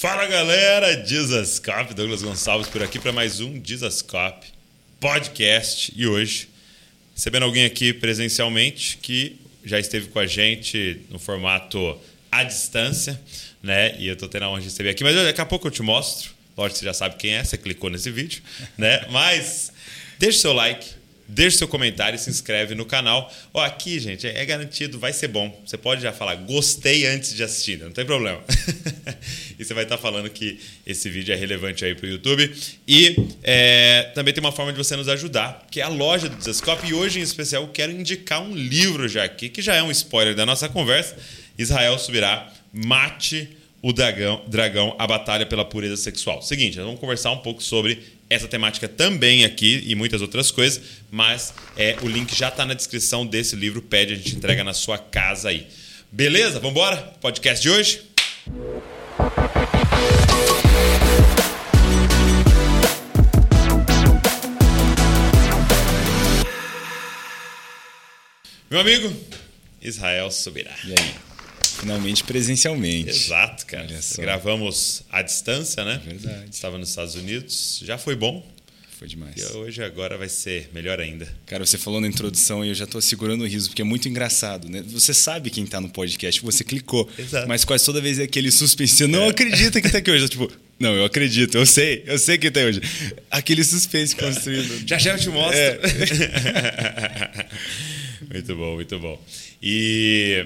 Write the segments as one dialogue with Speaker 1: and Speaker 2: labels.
Speaker 1: Fala galera, Dizascope, Douglas Gonçalves por aqui para mais um Dizascope podcast e hoje recebendo alguém aqui presencialmente que já esteve com a gente no formato à distância, né? E eu tô tendo a honra de receber aqui, mas daqui a pouco eu te mostro. Lógico que você já sabe quem é, você clicou nesse vídeo, né? Mas deixe seu like, deixe seu comentário e se inscreve no canal. Ó, aqui, gente, é garantido, vai ser bom. Você pode já falar gostei antes de assistir, não tem problema. e você vai estar falando que esse vídeo é relevante aí para o YouTube. E é, também tem uma forma de você nos ajudar, que é a loja do Desascope. E hoje, em especial, eu quero indicar um livro já aqui, que já é um spoiler da nossa conversa. Israel subirá, mate o dragão, dragão, a batalha pela pureza sexual. Seguinte, nós vamos conversar um pouco sobre essa temática também aqui e muitas outras coisas, mas é, o link já está na descrição desse livro, pede, a gente entrega na sua casa aí. Beleza? Vamos embora? Podcast de hoje? Meu amigo, Israel subirá.
Speaker 2: E aí? Finalmente presencialmente.
Speaker 1: Exato, cara. Gravamos à distância, né?
Speaker 2: É verdade.
Speaker 1: Estava nos Estados Unidos. Já foi bom.
Speaker 2: Foi demais.
Speaker 1: E hoje agora vai ser melhor ainda.
Speaker 2: Cara, você falou na introdução e eu já estou segurando o riso, porque é muito engraçado, né? Você sabe quem está no podcast, você clicou.
Speaker 1: Exato.
Speaker 2: Mas quase toda vez é aquele suspense. Você não é. acredita que está aqui hoje. Eu, tipo, não, eu acredito, eu sei, eu sei que está hoje. Aquele suspense construído.
Speaker 1: já já eu te mostro. É. muito bom, muito bom. E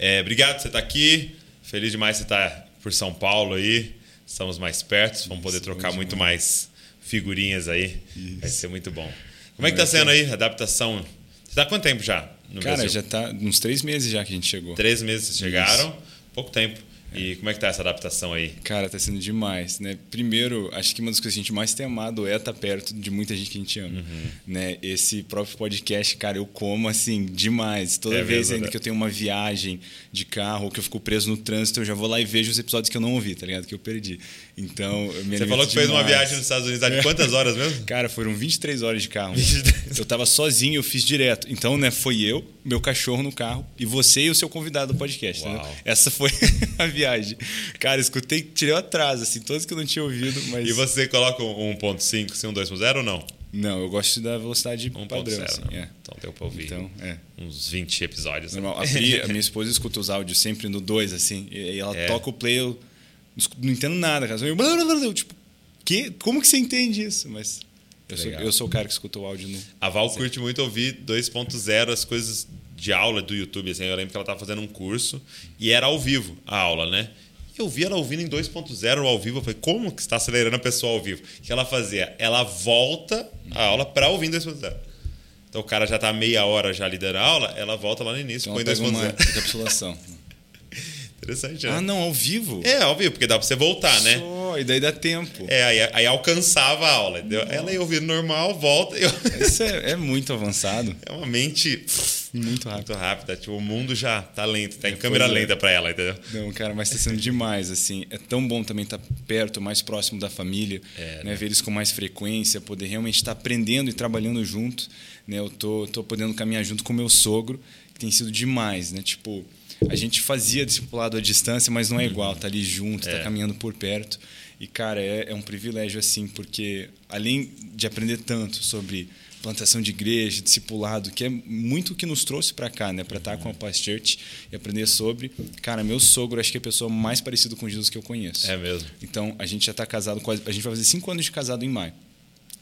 Speaker 1: é, obrigado por você estar aqui. Feliz demais você estar por São Paulo aí. Estamos mais perto, vamos poder trocar muito mais figurinhas aí. Isso. Vai ser muito bom. Como é que está sendo aí a adaptação? Você está há quanto tempo já
Speaker 2: no Cara, Brasil? já está uns três meses já que a gente chegou.
Speaker 1: Três meses vocês chegaram? Isso. Pouco tempo. E como é que tá essa adaptação aí?
Speaker 2: Cara, tá sendo demais, né? Primeiro, acho que uma das coisas que a gente mais tem amado é estar tá perto de muita gente que a gente ama, uhum. né? Esse próprio podcast, cara, eu como assim demais. Toda é vez ainda né? que eu tenho uma viagem de carro ou que eu fico preso no trânsito, eu já vou lá e vejo os episódios que eu não ouvi, tá ligado? Que eu perdi. Então,
Speaker 1: Você falou que demais. fez uma viagem nos Estados Unidos há de quantas horas mesmo?
Speaker 2: Cara, foram 23 horas de carro. eu tava sozinho, eu fiz direto. Então, né, foi eu, meu cachorro no carro e você e o seu convidado do podcast, Essa foi a viagem. Cara, escutei, tirei o atraso, assim, todos que eu não tinha ouvido, mas...
Speaker 1: E você coloca um 1.5, se um 2.0 ou não?
Speaker 2: Não, eu gosto da velocidade 1. padrão. 0, assim, é.
Speaker 1: Então deu pra ouvir então, é. uns 20 episódios.
Speaker 2: Né? Normal. A, Pri, a minha esposa escuta os áudios sempre no 2, assim, e ela é. toca o play, eu não entendo nada, cara. Eu, tipo, que? como que você entende isso? Mas eu sou, eu sou, o cara que escuta o áudio no.
Speaker 1: A Val curte muito ouvir 2.0, as coisas de aula do YouTube. Assim, eu lembro que ela estava fazendo um curso e era ao vivo a aula, né? Eu vi ela ouvindo em 2.0 ao vivo. Eu falei, como que está acelerando a pessoa ao vivo? O que ela fazia? Ela volta a aula para ouvir em 2.0. Então o cara já está meia hora já lidando a aula, ela volta lá no início,
Speaker 2: então, põe 2.0. Encapsulação.
Speaker 1: Interessante, né?
Speaker 2: Ah, não, ao vivo?
Speaker 1: É, ao vivo, porque dá pra você voltar, né?
Speaker 2: Só, e daí dá tempo.
Speaker 1: É, aí, aí alcançava a aula. Ela ia ouvir normal, volta. Eu...
Speaker 2: Isso é, é, muito avançado.
Speaker 1: É uma mente
Speaker 2: muito rápida.
Speaker 1: Muito rápida. Tipo, o mundo já tá lento, tá em é, câmera é. lenta pra ela, entendeu?
Speaker 2: Não, cara, mas tá sendo demais, assim. É tão bom também estar tá perto, mais próximo da família, é, né? né? Ver eles com mais frequência, poder realmente estar tá aprendendo e trabalhando junto. Né? Eu tô, tô podendo caminhar junto com o meu sogro, que tem sido demais, né? Tipo a gente fazia discipulado à distância, mas não é igual, tá ali junto, tá é. tá caminhando por perto. E, cara, é, é um privilégio, assim, porque além de aprender tanto sobre plantação de igreja, discipulado, que é muito o que nos trouxe para cá, né, para estar com a Past Church e aprender sobre. Cara, meu sogro acho que é a pessoa mais parecida com Jesus que eu conheço.
Speaker 1: É mesmo.
Speaker 2: Então, a gente já está casado, quase, a gente vai fazer cinco anos de casado em maio.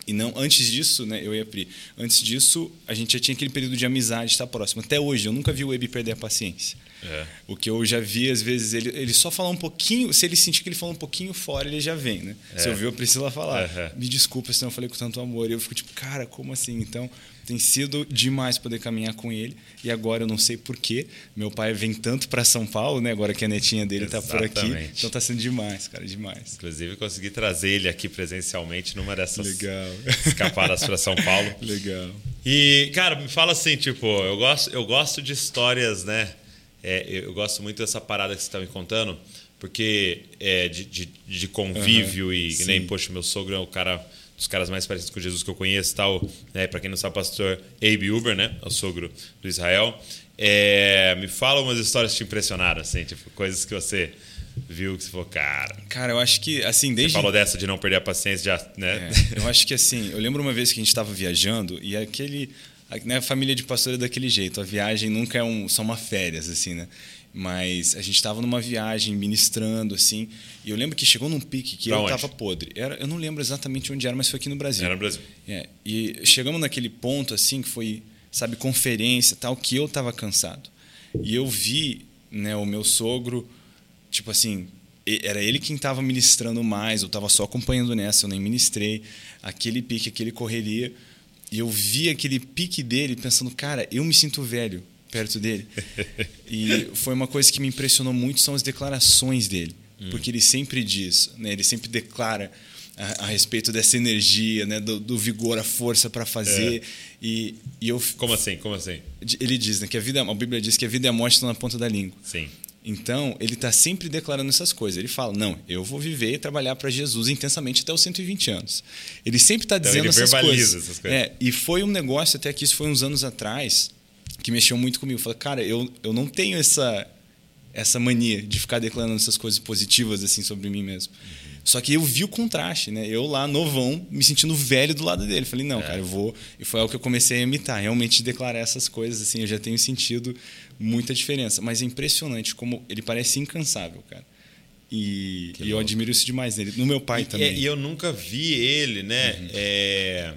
Speaker 2: E não, antes disso, né, eu e a Pri, antes disso, a gente já tinha aquele período de amizade, estar próximo. Até hoje, eu nunca vi o Ebi perder a paciência. É. O que eu já vi, às vezes, ele, ele só falar um pouquinho, se ele sentir que ele falou um pouquinho fora, ele já vem, né? É. Se eu vi a Priscila falar, uhum. me desculpa se não falei com tanto amor. E eu fico tipo, cara, como assim? Então, tem sido demais poder caminhar com ele. E agora eu não sei porquê. Meu pai vem tanto para São Paulo, né? Agora que a netinha dele está por aqui. Então tá sendo demais, cara, demais.
Speaker 1: Inclusive, consegui trazer ele aqui presencialmente numa dessas Legal. escapadas para São Paulo.
Speaker 2: Legal.
Speaker 1: E, cara, me fala assim, tipo, eu gosto, eu gosto de histórias, né? É, eu gosto muito dessa parada que você está me contando, porque é de, de, de convívio uhum, e sim. nem, poxa, meu sogro é o cara dos caras mais parecidos com Jesus que eu conheço, tal, né? Para quem não sabe, pastor Abe Uber, né? É o sogro do Israel. É, me fala umas histórias que te impressionaram, assim, tipo, coisas que você viu que você falou, cara.
Speaker 2: Cara, eu acho que, assim, desde.
Speaker 1: Você falou dessa de não perder a paciência, já, né?
Speaker 2: É, eu acho que, assim, eu lembro uma vez que a gente estava viajando e aquele. A, né, a família de pastor é daquele jeito. A viagem nunca é um, só uma férias, assim, né? Mas a gente estava numa viagem, ministrando, assim. E eu lembro que chegou num pique que
Speaker 1: Pra
Speaker 2: eu estava podre. Era, eu não lembro exatamente onde era, mas foi aqui no Brasil.
Speaker 1: Era no Brasil.
Speaker 2: É, e chegamos naquele ponto, assim, que foi, sabe, conferência tal, que eu estava cansado. E eu vi, né, o meu sogro, tipo assim, era ele quem estava ministrando mais, eu estava só acompanhando nessa, eu nem ministrei. Aquele pique, aquele correria. E eu vi aquele pique dele pensando, cara, eu me sinto velho perto dele. E foi uma coisa que me impressionou muito são as declarações dele, porque ele sempre diz, né, ele sempre declara a, a respeito dessa energia, né, do, do vigor, a força para fazer. E, e eu
Speaker 1: Como assim? Como assim?
Speaker 2: ele diz, né, que a vida, a Bíblia diz que a vida e a morte estão na ponta da língua.
Speaker 1: Sim.
Speaker 2: Então, ele está sempre declarando essas coisas. Ele fala: Não, eu vou viver e trabalhar para Jesus intensamente até os 120 anos. Ele sempre está
Speaker 1: Então,
Speaker 2: dizendo
Speaker 1: ele
Speaker 2: essas
Speaker 1: verbaliza
Speaker 2: coisas.
Speaker 1: essas coisas.
Speaker 2: É, e foi um negócio, até que isso foi uns anos atrás, que mexeu muito comigo. Eu falei: Cara, eu, eu não tenho essa, essa mania de ficar declarando essas coisas positivas assim sobre mim mesmo. Só que eu vi o contraste, né? Eu lá, novão, me sentindo velho do lado dele. Falei, não, cara, eu vou. E foi algo que eu comecei a imitar, realmente declarar essas coisas, assim, eu já tenho sentido muita diferença. Mas é impressionante como ele parece incansável, cara. E, e eu admiro isso demais nele. No meu pai
Speaker 1: E,
Speaker 2: também.
Speaker 1: e eu nunca vi ele, né?
Speaker 2: Uhum.
Speaker 1: É,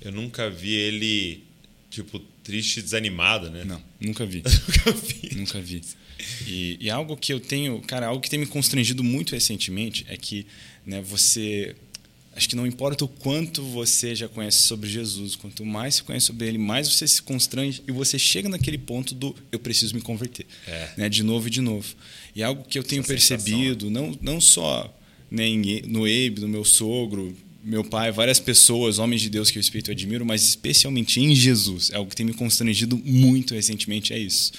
Speaker 1: eu nunca vi ele, tipo, triste e desanimado, né?
Speaker 2: Não, nunca vi.
Speaker 1: nunca vi.
Speaker 2: Nunca vi. E, e algo que eu tenho, cara, algo que tem me constrangido muito recentemente é que, né, você acho que não importa o quanto você já conhece sobre Jesus, quanto mais você conhece sobre ele, mais você se constrange e você chega naquele ponto do eu preciso me converter,
Speaker 1: É.
Speaker 2: né, de novo e de novo. E algo que eu tenho
Speaker 1: Essa sensação,
Speaker 2: percebido, não não só né, no Abe, no meu sogro, meu pai, várias pessoas, homens de Deus que eu respeito e admiro, mas especialmente em Jesus. É algo que tem me constrangido muito recentemente, é isso.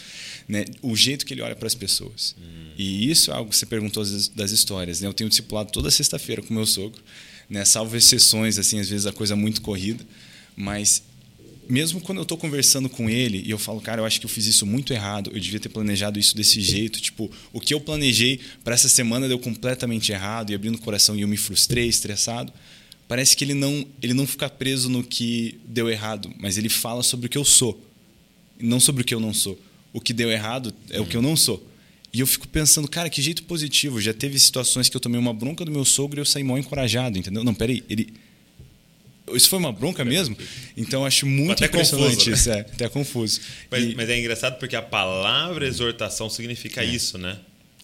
Speaker 2: Né? O jeito que ele olha para as pessoas. E isso é algo que você perguntou das histórias. Né? Eu tenho discipulado toda sexta-feira com meu sogro, né? salvo exceções, assim, às vezes a coisa é muito corrida, mas mesmo quando eu estou conversando com ele e eu falo, cara, eu acho que eu fiz isso muito errado, eu devia ter planejado isso desse jeito. Tipo, o que eu planejei para essa semana deu completamente errado e abrindo o coração e eu me frustrei, estressado. Parece que ele não, ele não fica preso no que deu errado, mas ele fala sobre o que eu sou, não sobre o que eu não sou. O que deu errado é o que eu não sou. E eu fico pensando, cara, que jeito positivo. Já teve situações que eu tomei uma bronca do meu sogro e eu saí mal encorajado, entendeu? Não, peraí, ele. Isso foi uma bronca mesmo? Então eu acho muito
Speaker 1: Até
Speaker 2: impressionante
Speaker 1: confuso, né?
Speaker 2: isso, é, até confuso.
Speaker 1: Mas,
Speaker 2: E-
Speaker 1: mas é engraçado porque a palavra exortação significa isso, né?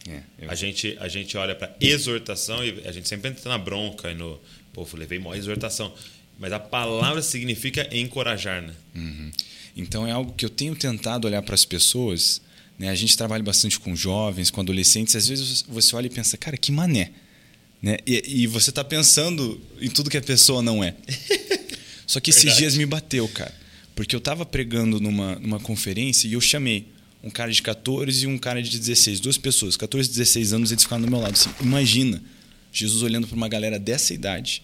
Speaker 2: É, eu-
Speaker 1: A gente, a gente olha para exortação e a gente sempre entra na bronca e no. Pô, eu levei maior exortação. Mas a palavra significa encorajar, né?
Speaker 2: Uhum. Então é algo que eu tenho tentado olhar para as pessoas. Né? A gente trabalha bastante com jovens, com adolescentes. Às vezes você olha e pensa, cara, que mané. Né? E, e você está pensando em tudo que a pessoa não é. Só que esses
Speaker 1: Verdade.
Speaker 2: dias me bateu, cara. Porque eu estava pregando numa, numa conferência e eu chamei um cara de 14 e um cara de 16, duas pessoas, 14 e 16 anos, eles ficaram do meu lado. Assim, imagina Jesus olhando para uma galera dessa idade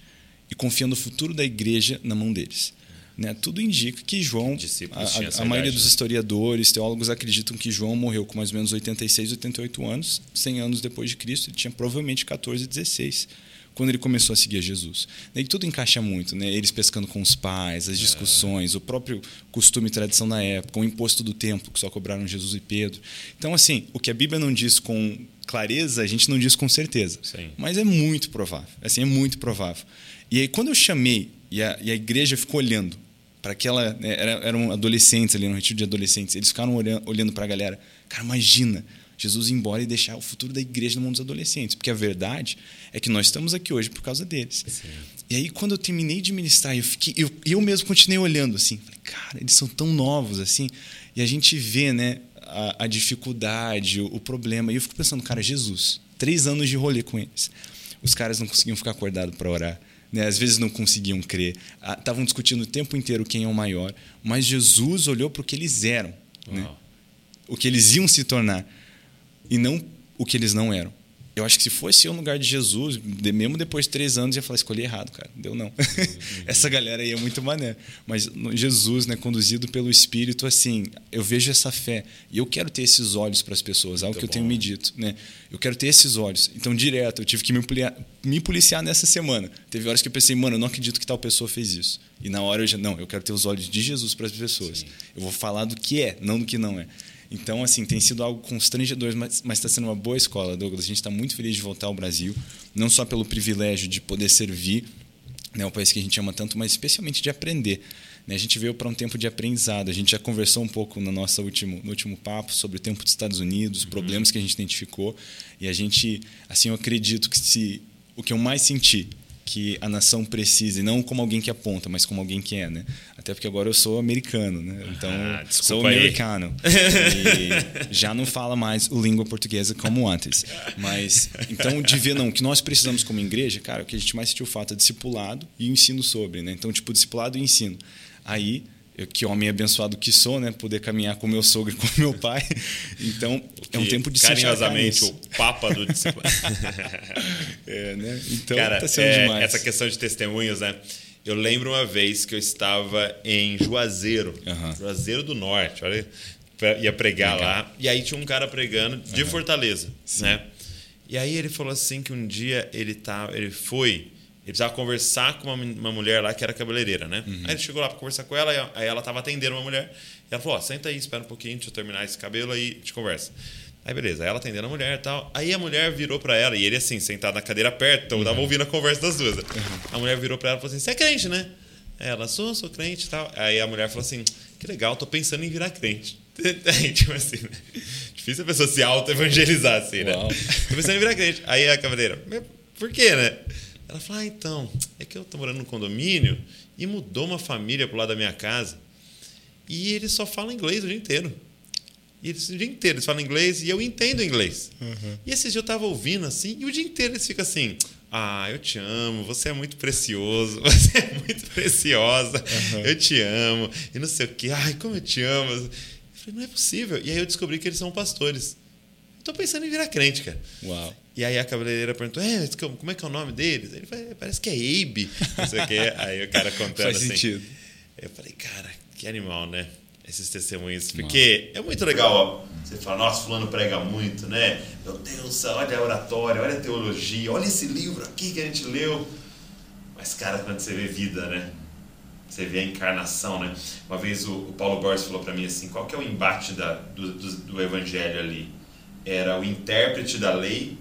Speaker 2: e confiando o futuro da igreja na mão deles. Né? Tudo indica que João, a, a- maioria
Speaker 1: idade,
Speaker 2: dos
Speaker 1: né?
Speaker 2: historiadores, teólogos acreditam que João morreu com mais ou menos 86, 88 anos, 100 anos depois de Cristo. Ele tinha provavelmente 14, 16 quando ele começou a seguir a Jesus. Daí tudo encaixa muito, né? Eles pescando com os pais, as discussões, o próprio costume e tradição da época, o imposto do templo que só cobraram Jesus e Pedro. Então, assim, o que a Bíblia não diz com clareza, a gente não diz com certeza.
Speaker 1: Sim.
Speaker 2: Mas é muito provável. Assim, é muito provável. E aí, quando eu chamei e a, e a igreja ficou olhando para aquela. né, era, eram adolescentes ali no retiro de adolescentes, eles ficaram olhando, olhando para a galera. Cara, imagina Jesus ir embora e deixar o futuro da igreja no mundo dos adolescentes. Porque a verdade é que nós estamos aqui hoje por causa deles. E aí, quando eu terminei de ministrar, eu, fiquei, eu, eu mesmo continuei olhando assim. Falei, cara, eles são tão novos assim. E a gente vê né, a, a dificuldade, o, o problema. E eu fico pensando, cara, Jesus, três anos de rolê com eles. Os caras não conseguiam ficar acordados para orar. Né? Às vezes não conseguiam crer. Estavam discutindo o tempo inteiro quem é o maior. Mas Jesus olhou para o que eles eram. Né? O que eles iam se tornar. E não o que eles não eram. Eu acho que se fosse eu no lugar de Jesus, mesmo depois de três anos, eu ia falar, escolhi errado, cara. Deu não. Essa galera aí é muito mané. Mas Jesus, né, conduzido pelo Espírito, assim, eu vejo essa fé. E eu quero ter esses olhos para as pessoas, algo muito que eu tenho me dito. Né? Eu quero ter esses olhos. Então, direto, eu tive que me, me policiar nessa semana. Teve horas que eu pensei, mano, eu não acredito que tal pessoa fez isso. E na hora eu já, não, eu quero ter os olhos de Jesus para as pessoas. Sim. Eu vou falar do que é, não do que não é. Então, assim, tem sido algo constrangedor, mas está sendo uma boa escola, Douglas. A gente está muito feliz de voltar ao Brasil, não só pelo privilégio de poder servir né, o país que a gente ama tanto, mas especialmente de aprender. Né? A gente veio para um tempo de aprendizado. A gente já conversou um pouco no nosso último, no último papo sobre o tempo dos Estados Unidos, uhum. problemas que a gente identificou. E a gente, assim, eu acredito que se o que eu mais senti que a nação precisa, e não como alguém que aponta, mas como alguém que é, né? Até porque agora eu sou americano, né? Então, ah, sou americano. e já não fala mais o língua portuguesa como antes. Mas, então, de ver, não, o que nós precisamos como igreja, cara, o que a gente mais sentiu falta é discipulado e ensino sobre, né? Então, tipo, discipulado e ensino. Aí, eu, que homem abençoado que sou, né? Poder caminhar com meu sogro e com meu pai. Então, é um tempo de
Speaker 1: se Carinhosamente, o papa do
Speaker 2: é, né? Então,
Speaker 1: Cara, tá sendo é, demais. Essa questão de testemunhos, né? Eu lembro uma vez que eu estava em Juazeiro, uhum. Juazeiro do Norte, olha, ia pregar Legal. lá, e aí tinha um cara pregando de uhum. Fortaleza, Sim. né? E aí ele falou assim que um dia ele tá, ele foi ele precisava conversar com uma, uma mulher lá que era cabeleireira, né? Uhum. Aí ele chegou lá para conversar com ela, aí ela estava atendendo uma mulher. E ela falou: Ó, senta aí, espera um pouquinho, deixa eu terminar esse cabelo aí, te conversa. Aí beleza, aí ela atendendo a mulher e tal. Aí a mulher virou para ela, e ele assim, sentado na cadeira perto, então eu tava uhum. ouvindo a conversa das duas. Uhum. A mulher virou para ela e falou assim: Você é crente, né? Ela, sou, sou crente e tal. Aí a mulher falou assim: Que legal, tô pensando em virar crente. Aí, tipo assim, né? Difícil a pessoa se auto-evangelizar assim, né? Uau. Tô pensando em virar crente. Aí a cavaleira, por quê, né? Ela falou: ah, então, é que eu estou morando no condomínio e mudou uma família pro lado da minha casa e eles só falam inglês o dia inteiro. E eles, o dia inteiro eles falam inglês e eu entendo inglês. Uhum. E esses dias eu estava ouvindo assim e o dia inteiro eles ficam assim: ah, eu te amo, você é muito precioso, você é muito preciosa, uhum. eu te amo, e não sei o que, ai, como eu te amo. Eu falei, não é possível. E aí eu descobri que eles são pastores. Estou pensando em virar crente, cara.
Speaker 2: Uau.
Speaker 1: E aí a cabeleireira perguntou: é, como é que é o nome deles? Ele falou: é, parece que é Abe. Não sei o quê. Aí o cara contando
Speaker 2: Faz
Speaker 1: assim.
Speaker 2: Sentido.
Speaker 1: Eu falei, cara, que animal, né? Esses testemunhos. Porque é muito legal, ó. Você fala, nossa, fulano prega muito, né? Meu Deus, olha a oratória, olha a teologia, olha esse livro aqui que a gente leu. Mas, cara, quando você vê vida, né? Você vê a encarnação, né? Uma vez o, o Paulo Borges falou para mim assim, qual que é o embate da, do, do, do evangelho ali? Era o intérprete da lei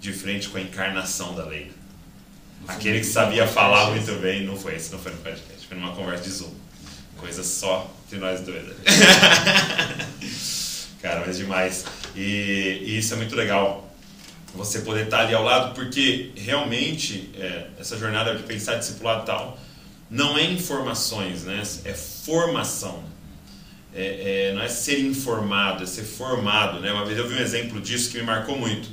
Speaker 1: de frente com a encarnação da lei. Aquele que sabia falar muito bem, não foi esse, não foi no podcast, foi numa conversa de Zoom. Coisa só de nós dois. Cara, mas demais. E, e, isso é muito legal. Você poder estar ali ao lado, porque realmente é, essa jornada de pensar discipulado e tal, não é informações, né? é formação. É, é, não é ser informado, é ser formado. Né? Uma vez eu vi um exemplo disso que me marcou muito.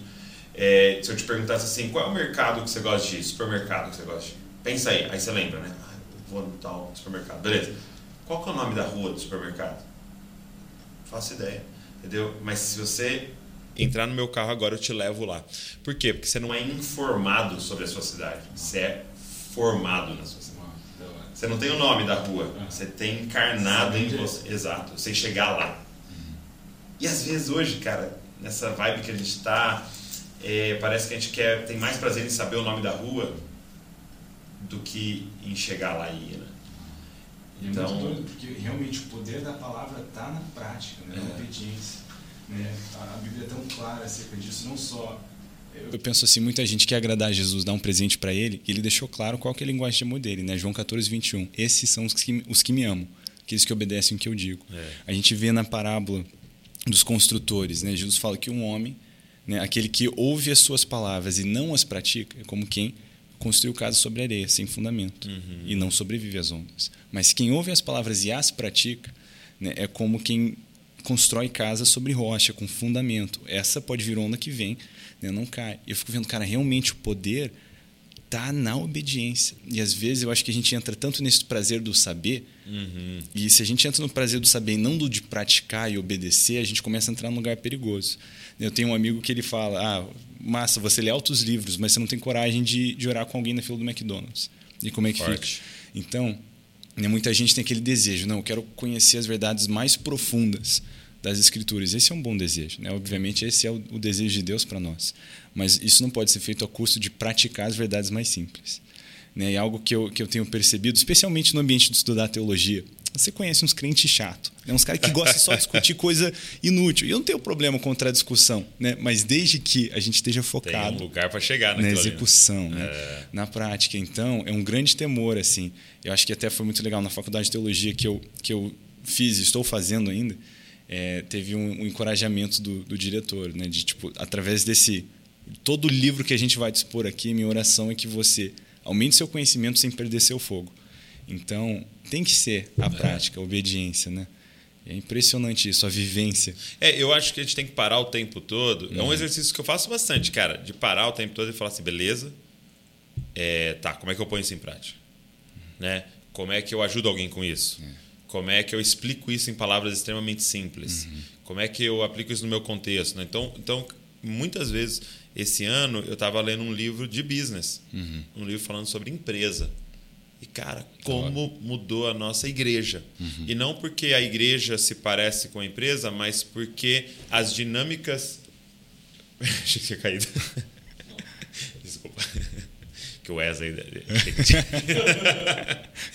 Speaker 1: É, se eu te perguntasse assim, qual é o mercado que você gosta de ir? Supermercado que você gosta de ir? Pensa aí, aí você lembra, né? Ah, vou no tal supermercado. Beleza. Qual que é o nome da rua do supermercado? Não faço ideia. Entendeu? Mas se você entrar no meu carro agora, eu te levo lá. Por quê? Porque você não é informado sobre a sua cidade. Você é formado na sua. Você não tem o nome da rua. Você tem encarnado em você. Exato. Você chegar lá. E às vezes hoje, cara, nessa vibe que a gente está é, parece que a gente quer tem mais prazer em saber o nome da rua do que em chegar lá e ir. Né?
Speaker 2: Então, é muito doido, porque realmente o poder da palavra está na prática, né? na é. obediência. Né? A Bíblia é tão clara acerca disso, não só. Eu... penso assim, muita gente quer agradar Jesus, dar um presente para ele, e ele deixou claro qual que é a linguagem de amor dele, né? João 14, 21. Esses são os que, os que me amam, aqueles que obedecem o que eu digo. É. A gente vê na parábola dos construtores, né? Jesus fala que um homem né? Aquele que ouve as suas palavras e não as pratica é como quem construiu casa sobre areia, sem fundamento, uhum. e não sobrevive às ondas. Mas quem ouve as palavras e as pratica né, é como quem constrói casa sobre rocha, com fundamento. Essa pode vir onda que vem, né, não cai. Eu fico vendo, cara, realmente o poder tá na obediência. E às vezes eu acho que a gente entra tanto nesse prazer do saber, uhum. e se a gente entra no prazer do saber e não do de praticar e obedecer, a gente começa a entrar num lugar perigoso. Eu tenho um amigo que ele fala: Ah, massa, você lê altos livros, mas você não tem coragem de, de orar com alguém na fila do McDonald's. E como é que Forte. fica? Então, né, muita gente tem aquele desejo: não, eu quero conhecer as verdades mais profundas das Escrituras. Esse é um bom desejo. Né? Obviamente, esse é o, o desejo de Deus para nós. Mas isso não pode ser feito a custo de praticar as verdades mais simples. Né? É algo que eu, que eu tenho percebido, especialmente no ambiente de estudar teologia. Você conhece uns crentes chatos, né? uns caras que gostam só de discutir coisa inútil. E eu não tenho problema contra a discussão, né? mas desde que a gente esteja focado
Speaker 1: Tem um lugar para chegar
Speaker 2: na execução, né? É. na prática. Então, é um grande temor. assim. Eu acho que até foi muito legal na faculdade de teologia que eu, que eu fiz, estou fazendo ainda é, teve um, um encorajamento do, do, diretor, né? De tipo, através desse todo livro que a gente vai dispor aqui, minha oração é que você aumente seu conhecimento sem perder seu fogo. Então, tem que ser a é. prática, a obediência, né? É impressionante isso, a vivência.
Speaker 1: É, eu acho que a gente tem que parar o tempo todo. Uhum. É um uhum. exercício que eu faço bastante, cara, de parar o tempo todo e falar assim, beleza, é, tá, como é que eu ponho isso em prática? Né? Como é que eu ajudo alguém com isso? É. Como é que eu explico isso em palavras extremamente simples? Uhum. Como é que eu aplico isso no meu contexto? Né? Então, então, muitas vezes, esse ano, eu estava lendo um livro de business, uhum. um livro falando sobre empresa. E, cara, como mudou a nossa igreja. Uhum. E não porque a igreja se parece com a empresa, mas porque as dinâmicas. Achei que tinha caído. Desculpa. Que o Wesley.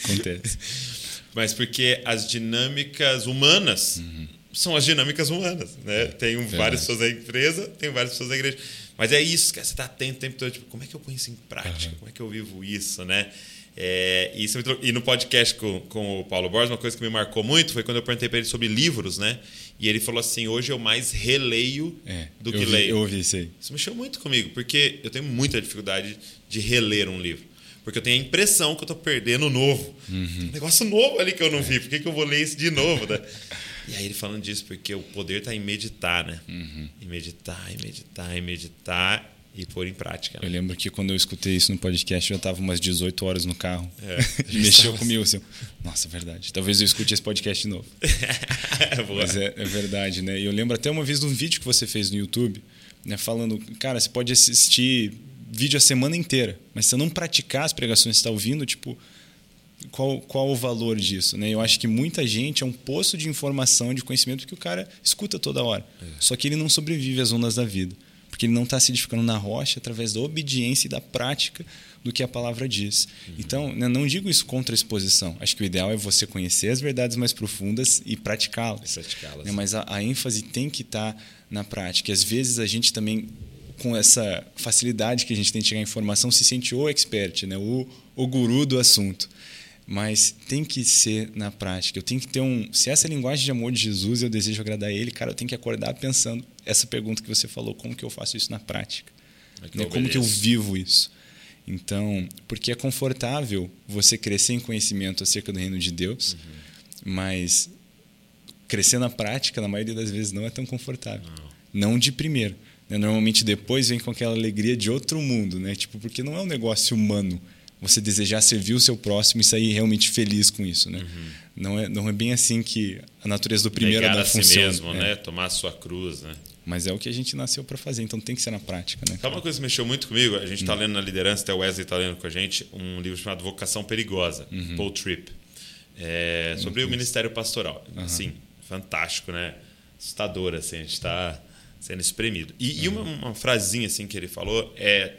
Speaker 2: Acontece
Speaker 1: mas porque as dinâmicas humanas uhum. são as dinâmicas humanas. Né? Tem um, várias pessoas da empresa, tem várias pessoas da igreja. Mas é isso, cara, você está atento o tempo todo, tipo, como é que eu ponho isso em prática? Uhum. Como é que eu vivo isso, né? É, isso, e no podcast com, com o Paulo Borges, uma coisa que me marcou muito foi quando eu perguntei para ele sobre livros, né? E ele falou assim: hoje eu mais releio é, do que
Speaker 2: vi,
Speaker 1: leio.
Speaker 2: Eu ouvi isso aí.
Speaker 1: Isso mexeu muito comigo, porque eu tenho muita dificuldade de reler um livro. Porque eu tenho a impressão que eu estou perdendo o novo. Uhum. Um negócio novo ali que eu não vi. Por que, que eu vou ler isso de novo? Né? E aí ele falando disso, porque o poder está em meditar, né? Uhum. Em meditar, em meditar, em meditar e pôr em prática. Né?
Speaker 2: Eu lembro que quando eu escutei isso no podcast, eu já estava umas 18 horas no carro. É, e mexeu comigo assim. Nossa, é verdade. Talvez eu escute esse podcast de novo. Mas é, é, verdade, né? E eu lembro até uma vez de um vídeo que você fez no YouTube, né? Falando, cara, você pode assistir vídeo a semana inteira, mas se eu não praticar as pregações que está ouvindo, tipo, qual, qual o valor disso? Né? Eu acho que muita gente é um poço de informação, de conhecimento que o cara escuta toda hora. É. Só que ele não sobrevive às ondas da vida, porque ele não está se edificando na rocha através da obediência e da prática do que a palavra diz. Uhum. Então, né, não digo isso contra a exposição. Acho que o ideal é você conhecer as verdades mais profundas e praticá-las. Praticá né? Mas a, a, ênfase tem que estar tá na prática. E às vezes a gente também com essa facilidade que a gente tem de chegar à informação, se sente o expert, né? o, o guru do assunto. Mas tem que ser na prática. Eu tenho que ter um. Se essa é a linguagem de amor de Jesus eu desejo agradar a Ele, cara, eu tenho que acordar pensando essa pergunta que você falou: como que eu faço isso na prática? É né? Como que eu vivo isso? Então, porque é confortável você crescer em conhecimento acerca do reino de Deus, uhum. mas crescer na prática, na maioria das vezes, não é tão confortável. Não, não de primeiro. Né? Normalmente depois vem com aquela alegria de outro mundo, né? Tipo, porque não é um negócio humano você desejar servir o seu próximo e sair realmente feliz com isso, né? Uhum. Não, é, não é bem assim que a natureza do primeiro
Speaker 1: Negar
Speaker 2: a
Speaker 1: si
Speaker 2: funciona.
Speaker 1: mesmo, né? Tomar a sua cruz, né?
Speaker 2: Mas é o que a gente nasceu para fazer, então tem que ser na prática, né?
Speaker 1: Sabe uma coisa que mexeu muito comigo? A gente está hum. lendo na liderança, até o Wesley está lendo com a gente, um livro chamado Vocação Perigosa, uhum. Paul Tripp, é, sobre o ministério pastoral. Uhum. Assim, fantástico, né? Assustador, assim, a gente está sendo espremido. E, e uma, uma frasinha assim que ele falou é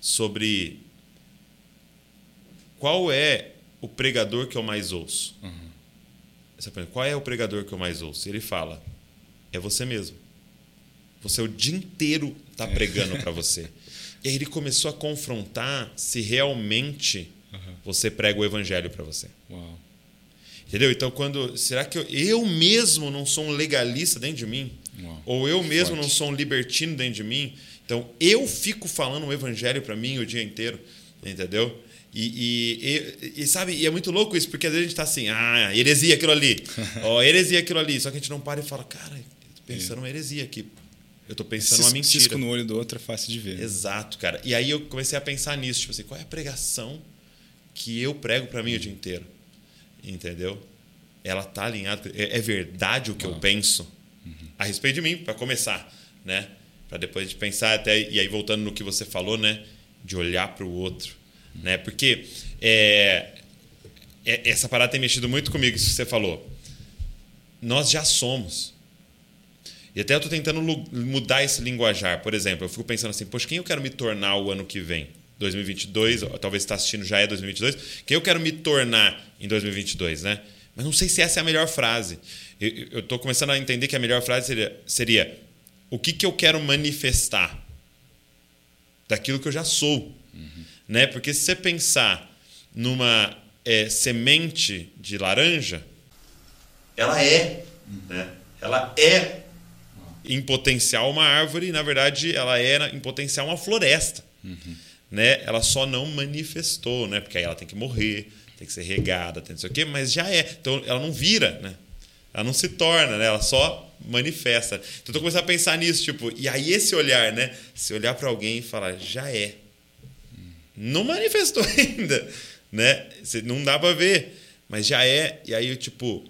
Speaker 1: sobre qual é o pregador que eu mais ouço. Uhum. Você pergunta, qual é o pregador que eu mais ouço? Ele fala, é você mesmo. Você o dia inteiro está é. pregando para você. E aí ele começou a confrontar se realmente uhum. você prega o evangelho para você. Uau. Entendeu? Então, quando. Será que eu, eu mesmo não sou um legalista dentro de mim? Uau, ou eu mesmo forte. não sou um libertino dentro de mim. Então, eu fico falando o evangelho para mim o dia inteiro, entendeu? E, e, e, sabe, e é muito louco isso, porque às vezes a gente está assim, ah, heresia aquilo ali, ó, oh, heresia aquilo ali, só que a gente não para e fala, cara, tô pensando é. uma heresia aqui. eu tô pensando
Speaker 2: Cisco,
Speaker 1: uma mentira.
Speaker 2: Cisco no olho do outro é fácil de ver.
Speaker 1: Exato, cara. E aí eu comecei a pensar nisso, tipo assim, qual é a pregação que eu prego para mim o dia inteiro? Entendeu? Ela tá alinhada, é, é verdade o que eu penso. A respeito de mim, para começar, né? Para depois de pensar até e aí voltando no que você falou, né, de olhar para o outro, né? Porque é, é, essa parada tem mexido muito comigo, isso que você falou. Nós já somos. E até eu estou tentando mudar esse linguajar. Por exemplo, eu fico pensando assim, poxa, quem eu quero me tornar o ano que vem? 2022, talvez está assistindo já é 2022. Quem eu quero me tornar em 2022, né? Mas não sei se essa é a melhor frase. Eu estou começando a entender que a melhor frase seria, seria o que, que eu quero manifestar daquilo que eu já sou. Uhum. Né? Porque se você pensar numa é, semente de laranja, ela é. Né? Ela é em potencial uma árvore, e na verdade ela era em potencial uma floresta. Uhum. Né? Ela só não manifestou, né? porque aí ela tem que morrer, tem que ser regada, tem não sei o quê, mas já é. Então ela não vira, né? Ela não se torna, né? ela só manifesta. Então eu tô começando a pensar nisso, tipo, e aí esse olhar, né? Se olhar para alguém e falar, já é. Não manifestou ainda, né? Não dá para ver, mas já é. E aí, tipo,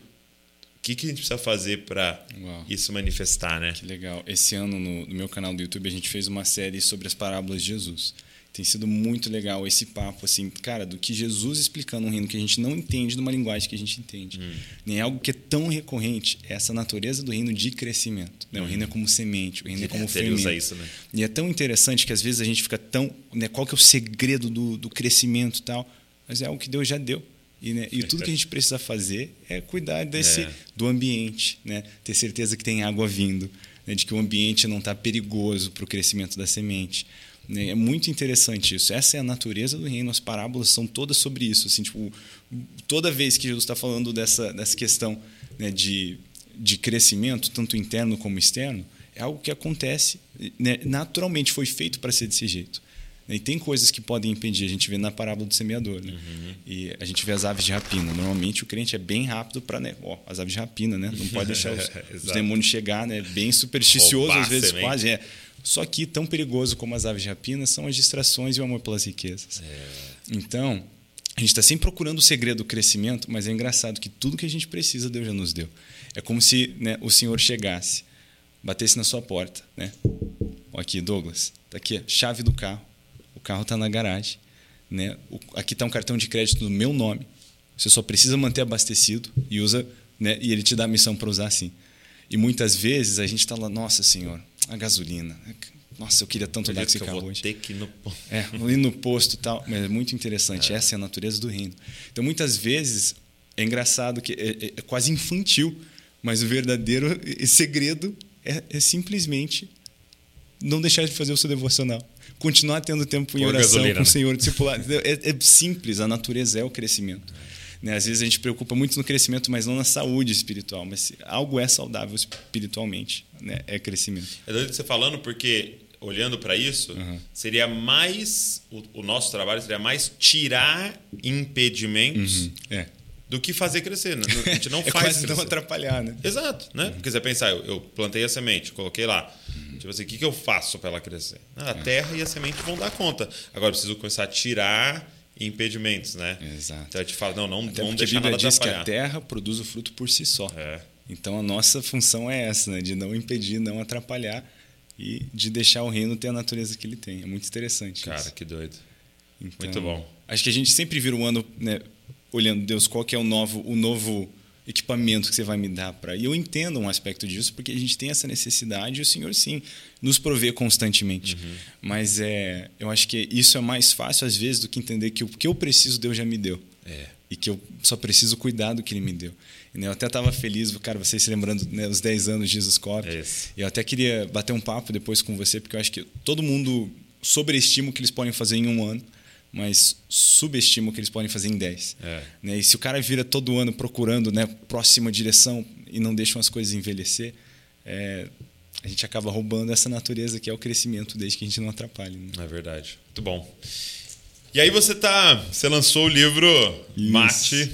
Speaker 1: que, que a gente precisa fazer para isso manifestar, né?
Speaker 2: Que legal. Esse ano, no, no, meu canal do YouTube, a gente fez uma série sobre as parábolas de Jesus. Tem sido muito legal esse papo, assim, cara, do que Jesus explicando um reino que a gente não entende numa linguagem que a gente entende. Hum. Nem algo que é tão recorrente, é essa natureza do reino de crescimento. Né? O reino é como semente, o reino que é como fermento. Isso, né? E é tão interessante que às vezes a gente fica tão... Né, qual que é o segredo do, do crescimento e tal? Mas é algo que Deus já deu. E, né, e tudo que a gente precisa fazer é cuidar desse é. do ambiente, né? ter certeza que tem água vindo, né? de que o ambiente não está perigoso para o crescimento da semente. Né? É muito interessante isso. Essa é a natureza do reino. As parábolas são todas sobre isso. Assim, tipo, toda vez que Jesus está falando dessa, dessa questão né, de, de crescimento, tanto interno como externo, é algo que acontece né? naturalmente, foi feito para ser desse jeito. E tem coisas que podem impedir. A gente vê na parábola do semeador. Né? Uhum. E a gente vê as aves de rapina. Normalmente o crente é bem rápido para. Né? Ó, as aves de rapina, né? Não pode deixar os, os demônios chegar, né? Bem supersticioso, às vezes semente. quase. É. Só que tão perigoso como as aves de rapina são as distrações e o amor pelas riquezas. É. Então, a gente está sempre procurando o segredo do crescimento, mas é engraçado que tudo que a gente precisa, Deus já nos deu. É como se né, o Senhor chegasse, batesse na sua porta. Né? Ó, aqui, Douglas, tá aqui, chave do carro carro está na garagem. Né? Aqui está um cartão de crédito no meu nome. Você só precisa manter abastecido e usa, né? E ele te dá a missão para usar assim. E muitas vezes a gente está lá, nossa senhora, a gasolina. Nossa, eu queria tanto dar esse carro hoje.
Speaker 1: Ter que ir no...
Speaker 2: É, ir no posto tal. Mas é muito interessante. É. Essa é a natureza do reino. Então, muitas vezes, é engraçado que é, é, é quase infantil, mas o verdadeiro segredo é, é simplesmente não deixar de fazer o seu devocional continuar tendo tempo em oração gasolina, com o né? Senhor discipulado. É, é, simples, a natureza é o crescimento. Né? Às vezes a gente preocupa muito no crescimento, mas não na saúde espiritual. Mas algo é saudável espiritualmente, né? é crescimento.
Speaker 1: É doido você falando, porque olhando para isso, uhum. seria mais. O, o, nosso trabalho seria mais tirar impedimentos. Uhum. É do que fazer crescer. Né? A gente não
Speaker 2: é
Speaker 1: faz
Speaker 2: quase
Speaker 1: crescer.
Speaker 2: não atrapalhar, né?
Speaker 1: Exato, né? Uhum. Porque você pensar, eu, eu, plantei a semente, coloquei lá. Uhum. Tipo assim, o que, que eu faço para ela crescer? Ah, a é. terra e a semente vão dar conta. Agora eu preciso começar a tirar impedimentos, né?
Speaker 2: Exato.
Speaker 1: Então a gente fala, não, não
Speaker 2: Até
Speaker 1: vamos deixar a Bíblia
Speaker 2: diz que a terra produz o fruto por si só. É. Então a nossa função é essa, né? De não impedir, não atrapalhar e de deixar o reino ter a natureza que ele tem. É muito interessante.
Speaker 1: Cara,
Speaker 2: isso.
Speaker 1: que doido. Então, muito bom.
Speaker 2: Acho que a gente sempre vira o ano né, olhando, Deus, qual que é o novo, o novo equipamento que você vai me dar para. E eu entendo um aspecto disso, porque a gente tem essa necessidade e o Senhor, sim, nos provê constantemente. Uhum. Mas é, eu acho que isso é mais fácil, às vezes, do que entender que o que eu preciso, Deus já me deu. É. E que eu só preciso cuidar do que Ele me deu. Eu até estava feliz, cara, vocês se lembrando né, os 10 anos de Jesus Cop. É eu até queria bater um papo depois com você, porque eu acho que todo mundo sobreestima o que eles podem fazer em um ano mas subestima o que eles podem fazer em 10. É. Né? E se o cara vira todo ano procurando né, próxima direção e não deixa as coisas envelhecer, é, a gente acaba roubando essa natureza que é o crescimento, desde que a gente não atrapalhe. Né?
Speaker 1: É verdade. Muito bom. E aí você tá, você lançou o livro Isso. Mate,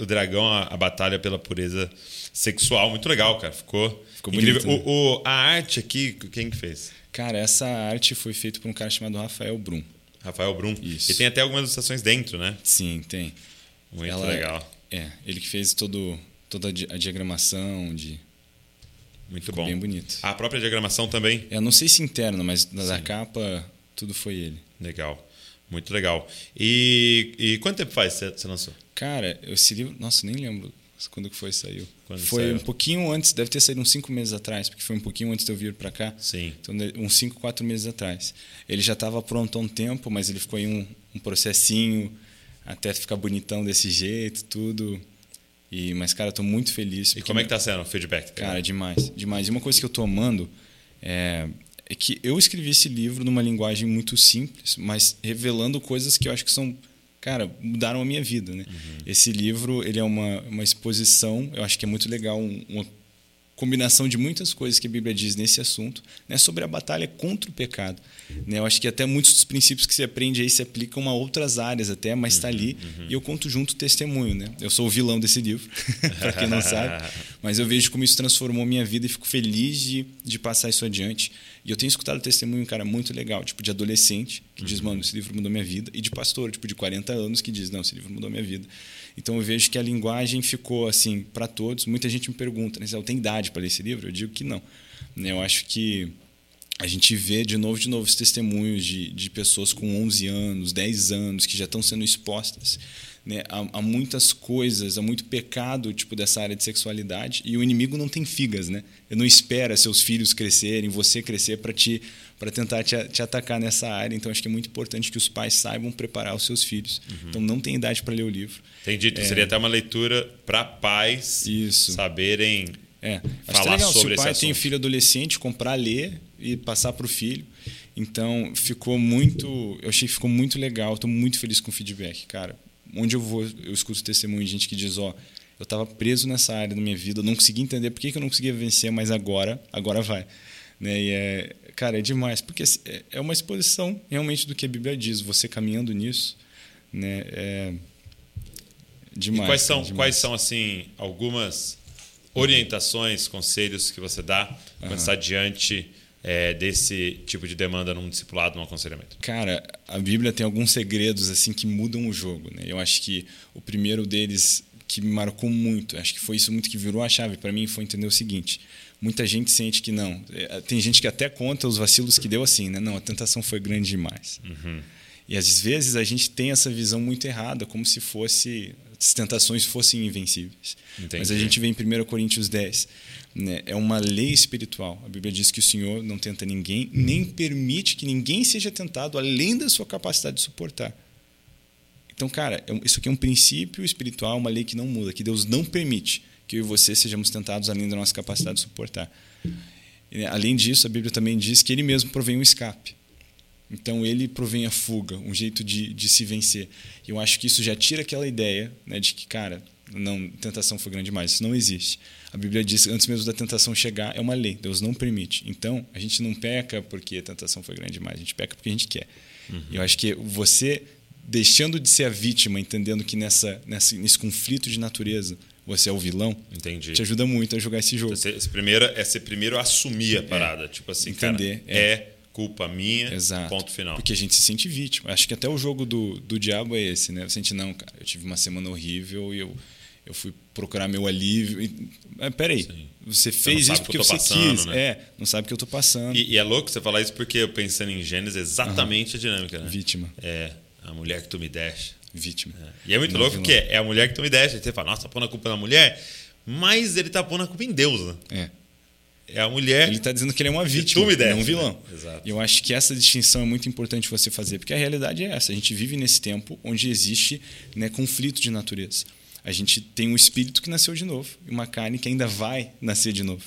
Speaker 1: o, dragão, a, a batalha pela pureza sexual, muito legal, cara. Ficou,
Speaker 2: Ficou
Speaker 1: incrível.
Speaker 2: bonito, né?
Speaker 1: o, o- a arte aqui, quem que fez?
Speaker 2: Cara, essa arte foi feita por um cara chamado Rafael Brum.
Speaker 1: Rafael Brum.
Speaker 2: Isso.
Speaker 1: E tem até algumas ilustrações dentro, né?
Speaker 2: Sim, tem.
Speaker 1: Muito
Speaker 2: Ela-
Speaker 1: legal.
Speaker 2: É, ele que fez todo, toda a di- a diagramação, de,
Speaker 1: Muito
Speaker 2: ficou
Speaker 1: bom.
Speaker 2: bem bonito.
Speaker 1: A própria diagramação também.
Speaker 2: Eu não sei se interno, mas da
Speaker 1: Sim.
Speaker 2: capa, tudo foi ele.
Speaker 1: Legal. Muito legal. E, e quanto tempo faz que você lançou?
Speaker 2: Cara, esse livro, nossa, nem lembro quando que foi saiu.
Speaker 1: Quando
Speaker 2: foi
Speaker 1: saiu?
Speaker 2: um pouquinho antes, deve ter saído uns cinco meses atrás, porque foi um pouquinho antes de eu vir para cá.
Speaker 1: Sim.
Speaker 2: Então, uns cinco, quatro meses atrás. Ele já estava pronto há um tempo, mas ele ficou aí um, um processinho até ficar bonitão desse jeito, tudo. E, mas, cara, eu tô muito feliz.
Speaker 1: E como é que tá sendo o feedback?
Speaker 2: Cara, demais, demais. E uma coisa que eu tô amando é, é que eu escrevi esse livro numa linguagem muito simples, mas revelando coisas que eu acho que são, cara, mudaram a minha vida, né? Esse livro, ele é uma, uma exposição, eu acho que é muito legal, um- combinação de muitas coisas que a Bíblia diz nesse assunto, né, sobre a batalha contra o pecado. Né? Eu acho que até muitos dos princípios que se aprende aí se aplicam a outras áreas até, mas está ali. E eu conto junto o testemunho. Né? Eu sou o vilão desse livro, para quem não sabe. Mas eu vejo como isso transformou minha vida e fico feliz de, de passar isso adiante. E eu tenho escutado testemunho, cara, muito legal, tipo de adolescente, que diz, mano, esse livro mudou minha vida, e de pastor, tipo de 40 anos, que diz, não, esse livro mudou minha vida. Então eu vejo que a linguagem ficou assim para todos. Muita gente me pergunta, né, eu tenho idade para ler esse livro? Eu digo que não. Né, Eu acho que a gente vê de novo, de novo, os testemunhos de, de pessoas com 11 anos, 10 anos, que já estão sendo expostas né, a, a muitas coisas, a muito pecado tipo dessa área de sexualidade. E o inimigo não tem figas, né? Ele não espera seus filhos crescerem, você crescer para te para tentar te, te atacar nessa área. Então acho que é muito importante que os pais saibam preparar os seus filhos. Então não tem idade para ler o livro.
Speaker 1: Entendi. Então Seria até uma leitura para pais
Speaker 2: Isso.
Speaker 1: saberem
Speaker 2: É, que
Speaker 1: falar
Speaker 2: é legal.
Speaker 1: sobre
Speaker 2: Se o pai tem filho adolescente, comprar, ler e passar para o filho. Então, ficou muito. Eu achei que ficou muito legal. Estou muito feliz com o feedback, cara. Onde eu vou, eu escuto testemunho de gente que diz: Ó, eu estava preso nessa área da minha vida, eu não conseguia entender por que, que eu não conseguia vencer, mas agora, agora vai. Né? E é, cara, é demais, porque é- é uma exposição realmente do que a Bíblia diz, você caminhando nisso. Né? É demais.
Speaker 1: e quais são,
Speaker 2: cara, demais.
Speaker 1: quais são assim algumas orientações, conselhos que você dá quando
Speaker 2: Aham.
Speaker 1: está diante é, desse tipo de demanda num discipulado, num aconselhamento?
Speaker 2: Cara, a Bíblia tem alguns segredos assim que mudam o jogo, né? Eu acho que o primeiro deles que me marcou muito, acho que foi isso muito que virou a chave para mim, foi entender o seguinte: muita gente sente que não. É, Tem gente que até conta os vacilos que deu assim, né? Não, a tentação foi grande demais. E às vezes a gente tem essa visão muito errada, como se fosse as tentações fossem invencíveis.
Speaker 1: Entendi.
Speaker 2: Mas a gente vê em 1 Coríntios 10, né? é uma lei espiritual. A Bíblia diz que o Senhor não tenta ninguém, nem permite que ninguém seja tentado além da sua capacidade de suportar. Então, cara, é isso aqui é um princípio espiritual, uma lei que não muda, que Deus não permite que eu e você sejamos tentados além da nossa capacidade de suportar. E, além disso, a Bíblia também diz que Ele mesmo provém um escape. Então ele provém a fuga, um jeito de, de se vencer. E eu acho que isso já tira aquela ideia né, de que, cara, não, tentação foi grande demais. Isso não existe. A Bíblia diz antes mesmo da tentação chegar, é uma lei. Deus não permite. Então, a gente não peca porque a tentação foi grande demais. A gente peca porque a gente quer. E eu acho que você, deixando de ser a vítima, entendendo que nessa, nessa, nesse conflito de natureza você é o vilão,
Speaker 1: Entendi.
Speaker 2: te ajuda muito a jogar esse jogo.
Speaker 1: Esse, esse primeiro, é você primeiro assumir a parada. Tipo assim,
Speaker 2: Entender,
Speaker 1: cara,
Speaker 2: é.
Speaker 1: é. culpa minha,
Speaker 2: Exato.
Speaker 1: ponto final.
Speaker 2: Porque a gente se sente vítima. Acho que até o jogo do, do diabo é esse, né? Você sente, não, cara, eu tive uma semana horrível e eu, eu fui procurar meu alívio. E, mas peraí,
Speaker 1: Sim.
Speaker 2: você fez
Speaker 1: sabe
Speaker 2: isso porque você
Speaker 1: passando,
Speaker 2: quis.
Speaker 1: né?
Speaker 2: É, não sabe o que eu tô passando.
Speaker 1: E, e é louco você falar isso porque eu pensando em Gênesis, é exatamente a dinâmica, né?
Speaker 2: Vítima.
Speaker 1: É, a mulher que tu me deste.
Speaker 2: Vítima.
Speaker 1: E é muito
Speaker 2: Não,
Speaker 1: louco porque é a mulher que deste. Aí você fala, nossa, tá pondo a culpa na mulher, mas ele tá pondo a culpa em Deus, né?
Speaker 2: É.
Speaker 1: É a mulher.
Speaker 2: Ele está dizendo que ele é uma vítima, não um vilão.
Speaker 1: né? Exato.
Speaker 2: E eu acho que essa distinção é muito importante você fazer, porque a realidade é essa. A gente vive nesse tempo onde existe né, conflito de natureza. A gente tem um espírito que nasceu de novo e uma carne que ainda vai nascer de novo.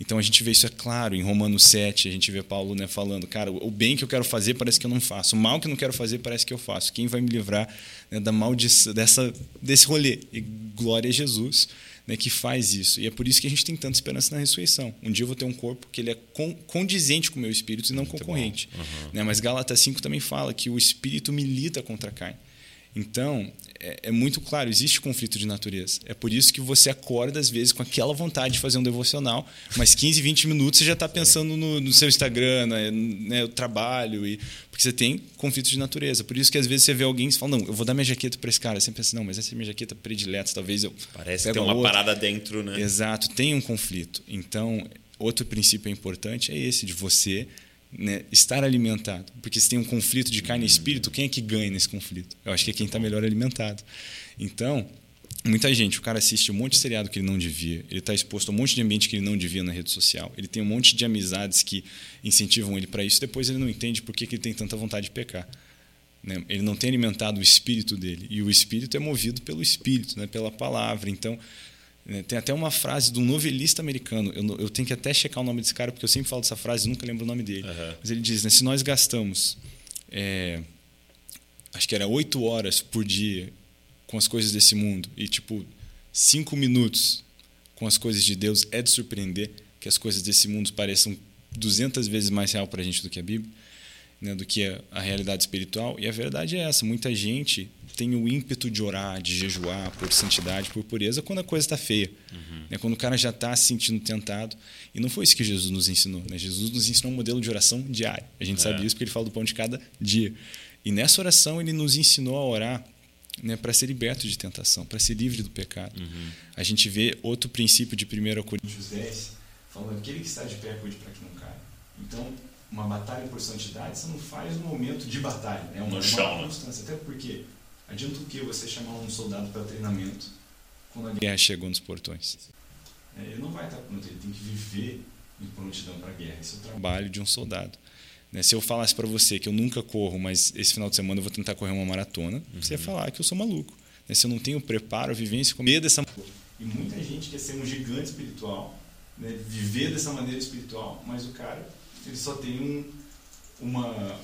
Speaker 2: Então a gente vê isso é claro em Romanos 7, a gente vê Paulo né, falando, cara, o bem que eu quero fazer parece que eu não faço, o mal que eu não quero fazer parece que eu faço. Quem vai me livrar né, da maldição dessa desse rolê? E glória a Jesus né, que faz isso. E é por isso que a gente tem tanta esperança na ressurreição. Um dia eu vou ter um corpo que ele é con- condizente com o meu espírito e não concorrente. Né? Mas Gálatas 5 também fala que o espírito milita contra a carne. Então, é, é, muito claro, existe conflito de natureza. É por isso que você acorda, às vezes, com aquela vontade de fazer um devocional, mas 15, 20 minutos você já está pensando no, no, seu Instagram, né, né, o trabalho, e, porque você tem conflito de natureza. Por isso que, às vezes, você vê alguém e fala, não, eu vou dar minha jaqueta para esse cara. Você pensa, não, mas essa é minha jaqueta predileta, talvez eu
Speaker 1: Parece que tem uma outra. parada dentro, né?
Speaker 2: Exato, tem um conflito. Então, outro princípio importante é esse, de você né, estar alimentado. Porque se tem um conflito de carne e espírito, quem é que ganha nesse conflito? Eu acho que é quem está melhor alimentado. Então, muita gente, o cara assiste um monte de seriado que ele não devia, ele está exposto a um monte de ambiente que ele não devia na rede social, ele tem um monte de amizades que incentivam ele para isso, depois ele não entende por que, que ele tem tanta vontade de pecar. Né? Ele não tem alimentado o espírito dele. E o espírito é movido pelo espírito, né? pela palavra. Então, tem até uma frase de um novelista americano. Eu, eu, tenho que até checar o nome desse cara, porque eu sempre falo dessa frase e nunca lembro o nome dele. Uhum. Mas ele diz: né, se nós gastamos, é, acho que era oito horas por dia com as coisas desse mundo e, tipo, cinco minutos com as coisas de Deus, é de surpreender que as coisas desse mundo pareçam 200 vezes mais real para a gente do que a Bíblia né, do que a, realidade espiritual. E a verdade é essa: muita gente tem o ímpeto de orar, de jejuar por santidade, por pureza, quando a coisa está feia. Uhum. Né, quando o cara já está se sentindo tentado. E não foi isso que Jesus nos ensinou. Né? Jesus nos ensinou um modelo de oração diário. A gente é. sabe isso porque ele fala do pão de cada dia. E nessa oração ele nos ensinou a orar né, para ser liberto de tentação, para ser livre do pecado. Uhum. A gente vê outro princípio de 1 Coríntios 10, falando aquele que está de pé, cuide para que não caia. Então, uma batalha por santidade, você não faz um momento de batalha, é uma, uma né? constância. Até porque adianta o que você chamar um soldado para treinamento quando a guerra chegou nos portões? É, ele não vai estar pronto, ele tem que viver em prontidão para a guerra. Esse é o trabalho de um soldado. Né? Se eu falasse para você que eu nunca corro, mas esse final de semana eu vou tentar correr uma maratona, uhum. você ia falar que eu sou maluco. Né? Se eu não tenho preparo, vivência, com medo dessa. E muita gente quer ser um gigante espiritual, né? viver dessa maneira espiritual, mas o cara ele só tem um, uma,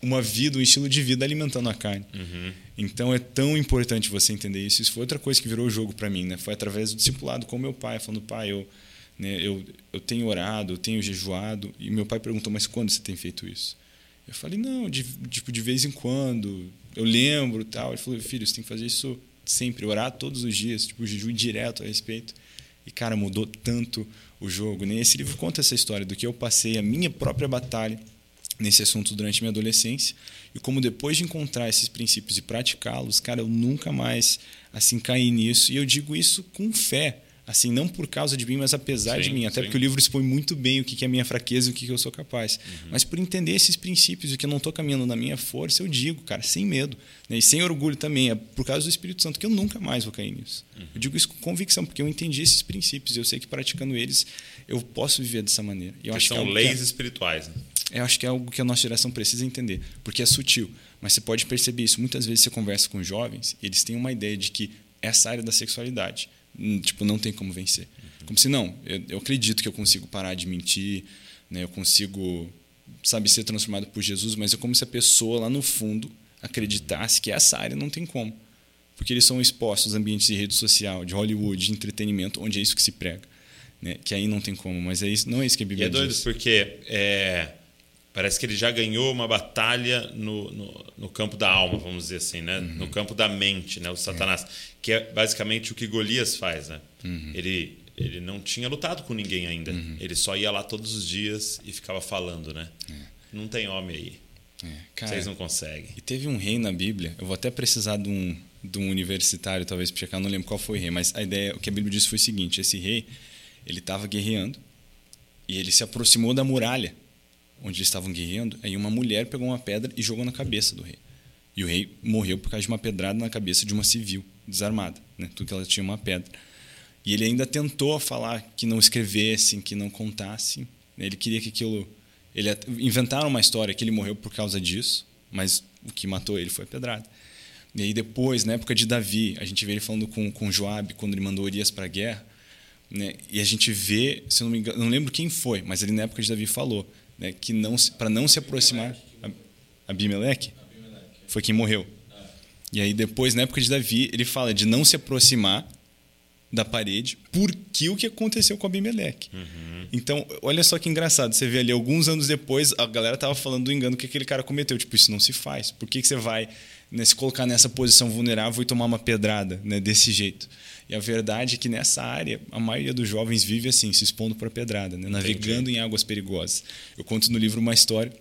Speaker 2: uma vida, um estilo de vida alimentando a carne. Uhum. Então é tão importante você entender isso. Isso foi outra coisa que virou o jogo para mim, né? Foi através do discipulado com meu pai, falando, pai, eu, né, eu, eu tenho orado, eu tenho jejuado. E meu pai perguntou, mas quando você tem feito isso? Eu falei, não, de, tipo, de vez em quando, eu lembro tal. Ele falou, filho, você tem que fazer isso sempre, orar todos os dias, tipo, jejum direto a respeito. E, cara, mudou tanto o jogo. Né? Esse livro conta essa história do que eu passei, a minha própria batalha nesse assunto durante minha adolescência e como depois de encontrar esses princípios e praticá-los, cara, eu nunca mais assim caí nisso. E eu digo isso com fé, assim, não por causa de mim, mas apesar sim, de mim. Até sim. porque o livro expõe muito bem o que é a minha fraqueza e o que eu sou capaz. Uhum. Mas por entender esses princípios e que eu não estou caminhando na minha força, eu digo, cara, sem medo. Né? E sem orgulho também. É por causa do Espírito Santo que eu nunca mais vou cair nisso. Uhum. Eu digo isso com convicção, porque eu entendi esses princípios. e Eu sei que praticando eles, eu posso viver dessa maneira.
Speaker 1: Eu
Speaker 2: acho
Speaker 1: são que é leis que é, espirituais. Né?
Speaker 2: Eu acho que é algo que a nossa geração precisa entender, porque é sutil. Mas você pode perceber isso. Muitas vezes você conversa com jovens, eles têm uma ideia de que essa área da sexualidade, tipo, não tem como vencer. Como se não, eu, eu acredito que eu consigo parar de mentir, né? eu consigo, sabe, ser transformado por Jesus, mas é como se a pessoa lá no fundo acreditasse que essa área não tem como. Porque eles são expostos a ambientes de rede social, de Hollywood, de entretenimento, onde é isso que se prega. Né? Que aí não tem como, mas é isso, não é isso que a Bíblia diz.
Speaker 1: E é doido diz. porque é, parece que ele já ganhou uma batalha no, no, no, campo da alma, vamos dizer assim, né? Uhum. no campo da mente, né? o Satanás, é. que é basicamente o que Golias faz. Né? Uhum. Ele ele não tinha lutado com ninguém ainda. Uhum. Ele só ia lá todos os dias e ficava falando, né? É. Não tem homem aí. É. Cara, Vocês não conseguem.
Speaker 2: E teve um rei na Bíblia. Eu vou até precisar de um, de um universitário, talvez, para checar. Não lembro qual foi o rei, mas a ideia, o que a Bíblia disse foi o seguinte: esse rei, ele estava guerreando e ele se aproximou da muralha onde eles estavam guerreando. Aí uma mulher pegou uma pedra e jogou na cabeça do rei. E o rei morreu por causa de uma pedrada na cabeça de uma civil desarmada, né? Tudo que ela tinha uma pedra. E ele ainda tentou falar que não escrevessem, que não contassem. Ele queria que aquilo. Ele inventaram uma história que ele morreu por causa disso, mas o que matou ele foi a pedrada. E aí depois, na época de Davi, a gente vê ele falando com, com Joabe quando ele mandou Urias para a guerra, né? E a gente vê, se eu não me engano, não lembro quem foi, mas ele na época de Davi falou, né, que não para não se aproximar Abimeleque foi quem morreu. E aí depois, na época de Davi, ele fala de não se aproximar da parede porque o que aconteceu com Abimeleque.
Speaker 1: Uhum.
Speaker 2: Então, olha só que engraçado. Você vê ali, alguns anos depois, a galera tava falando do engano que aquele cara cometeu. Tipo, isso não se faz. Por que, que você vai né, se colocar nessa posição vulnerável e tomar uma pedrada né, desse jeito? E a verdade é que nessa área, a maioria dos jovens vive assim, se expondo para pedrada, né, navegando em águas perigosas. Eu conto no livro uma história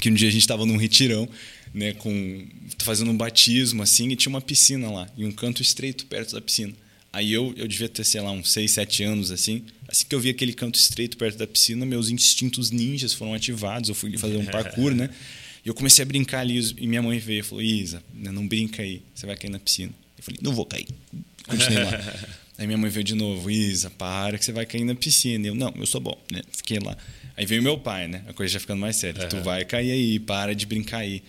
Speaker 2: que um dia a gente estava num retirão, né, com fazendo um batismo assim, e tinha uma piscina lá, e um canto estreito perto da piscina. Aí eu, eu devia ter, sei lá, uns 6, 7 anos assim. Assim que eu vi aquele canto estreito perto da piscina, meus instintos ninjas foram ativados. Eu fui fazer um parkour, né? E eu comecei a brincar ali. E minha mãe veio e falou: Isa, né, não brinca aí, você vai cair na piscina. Falei: não vou cair. Continuei lá. Aí minha mãe veio de novo: Isa, para que você vai cair na piscina. Eu: não, eu sou bom, né? Fiquei lá. Aí veio meu pai, né? A coisa já ficando mais séria: tu vai cair aí, para de brincar aí.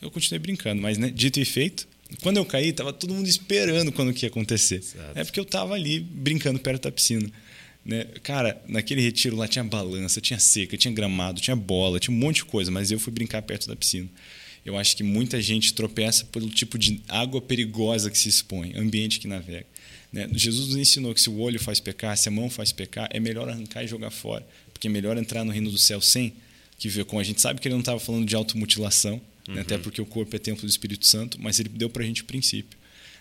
Speaker 2: Eu continuei brincando, mas né, dito e feito, quando eu caí, tava todo mundo esperando quando que ia acontecer. Exato. É porque eu tava ali brincando perto da piscina. Né? Cara, naquele retiro lá tinha balança, tinha seca, tinha gramado, tinha bola, tinha um monte de coisa, mas eu fui brincar perto da piscina. Eu acho que muita gente tropeça pelo tipo de água perigosa que se expõe, ambiente que navega. Né? Jesus nos ensinou que se o olho faz pecar, se a mão faz pecar, é melhor arrancar e jogar fora, porque é melhor entrar no reino do céu sem que ver com. A gente sabe que ele não estava falando de automutilação, uhum. né? até porque o corpo é templo do Espírito Santo, mas ele deu para a gente o princípio.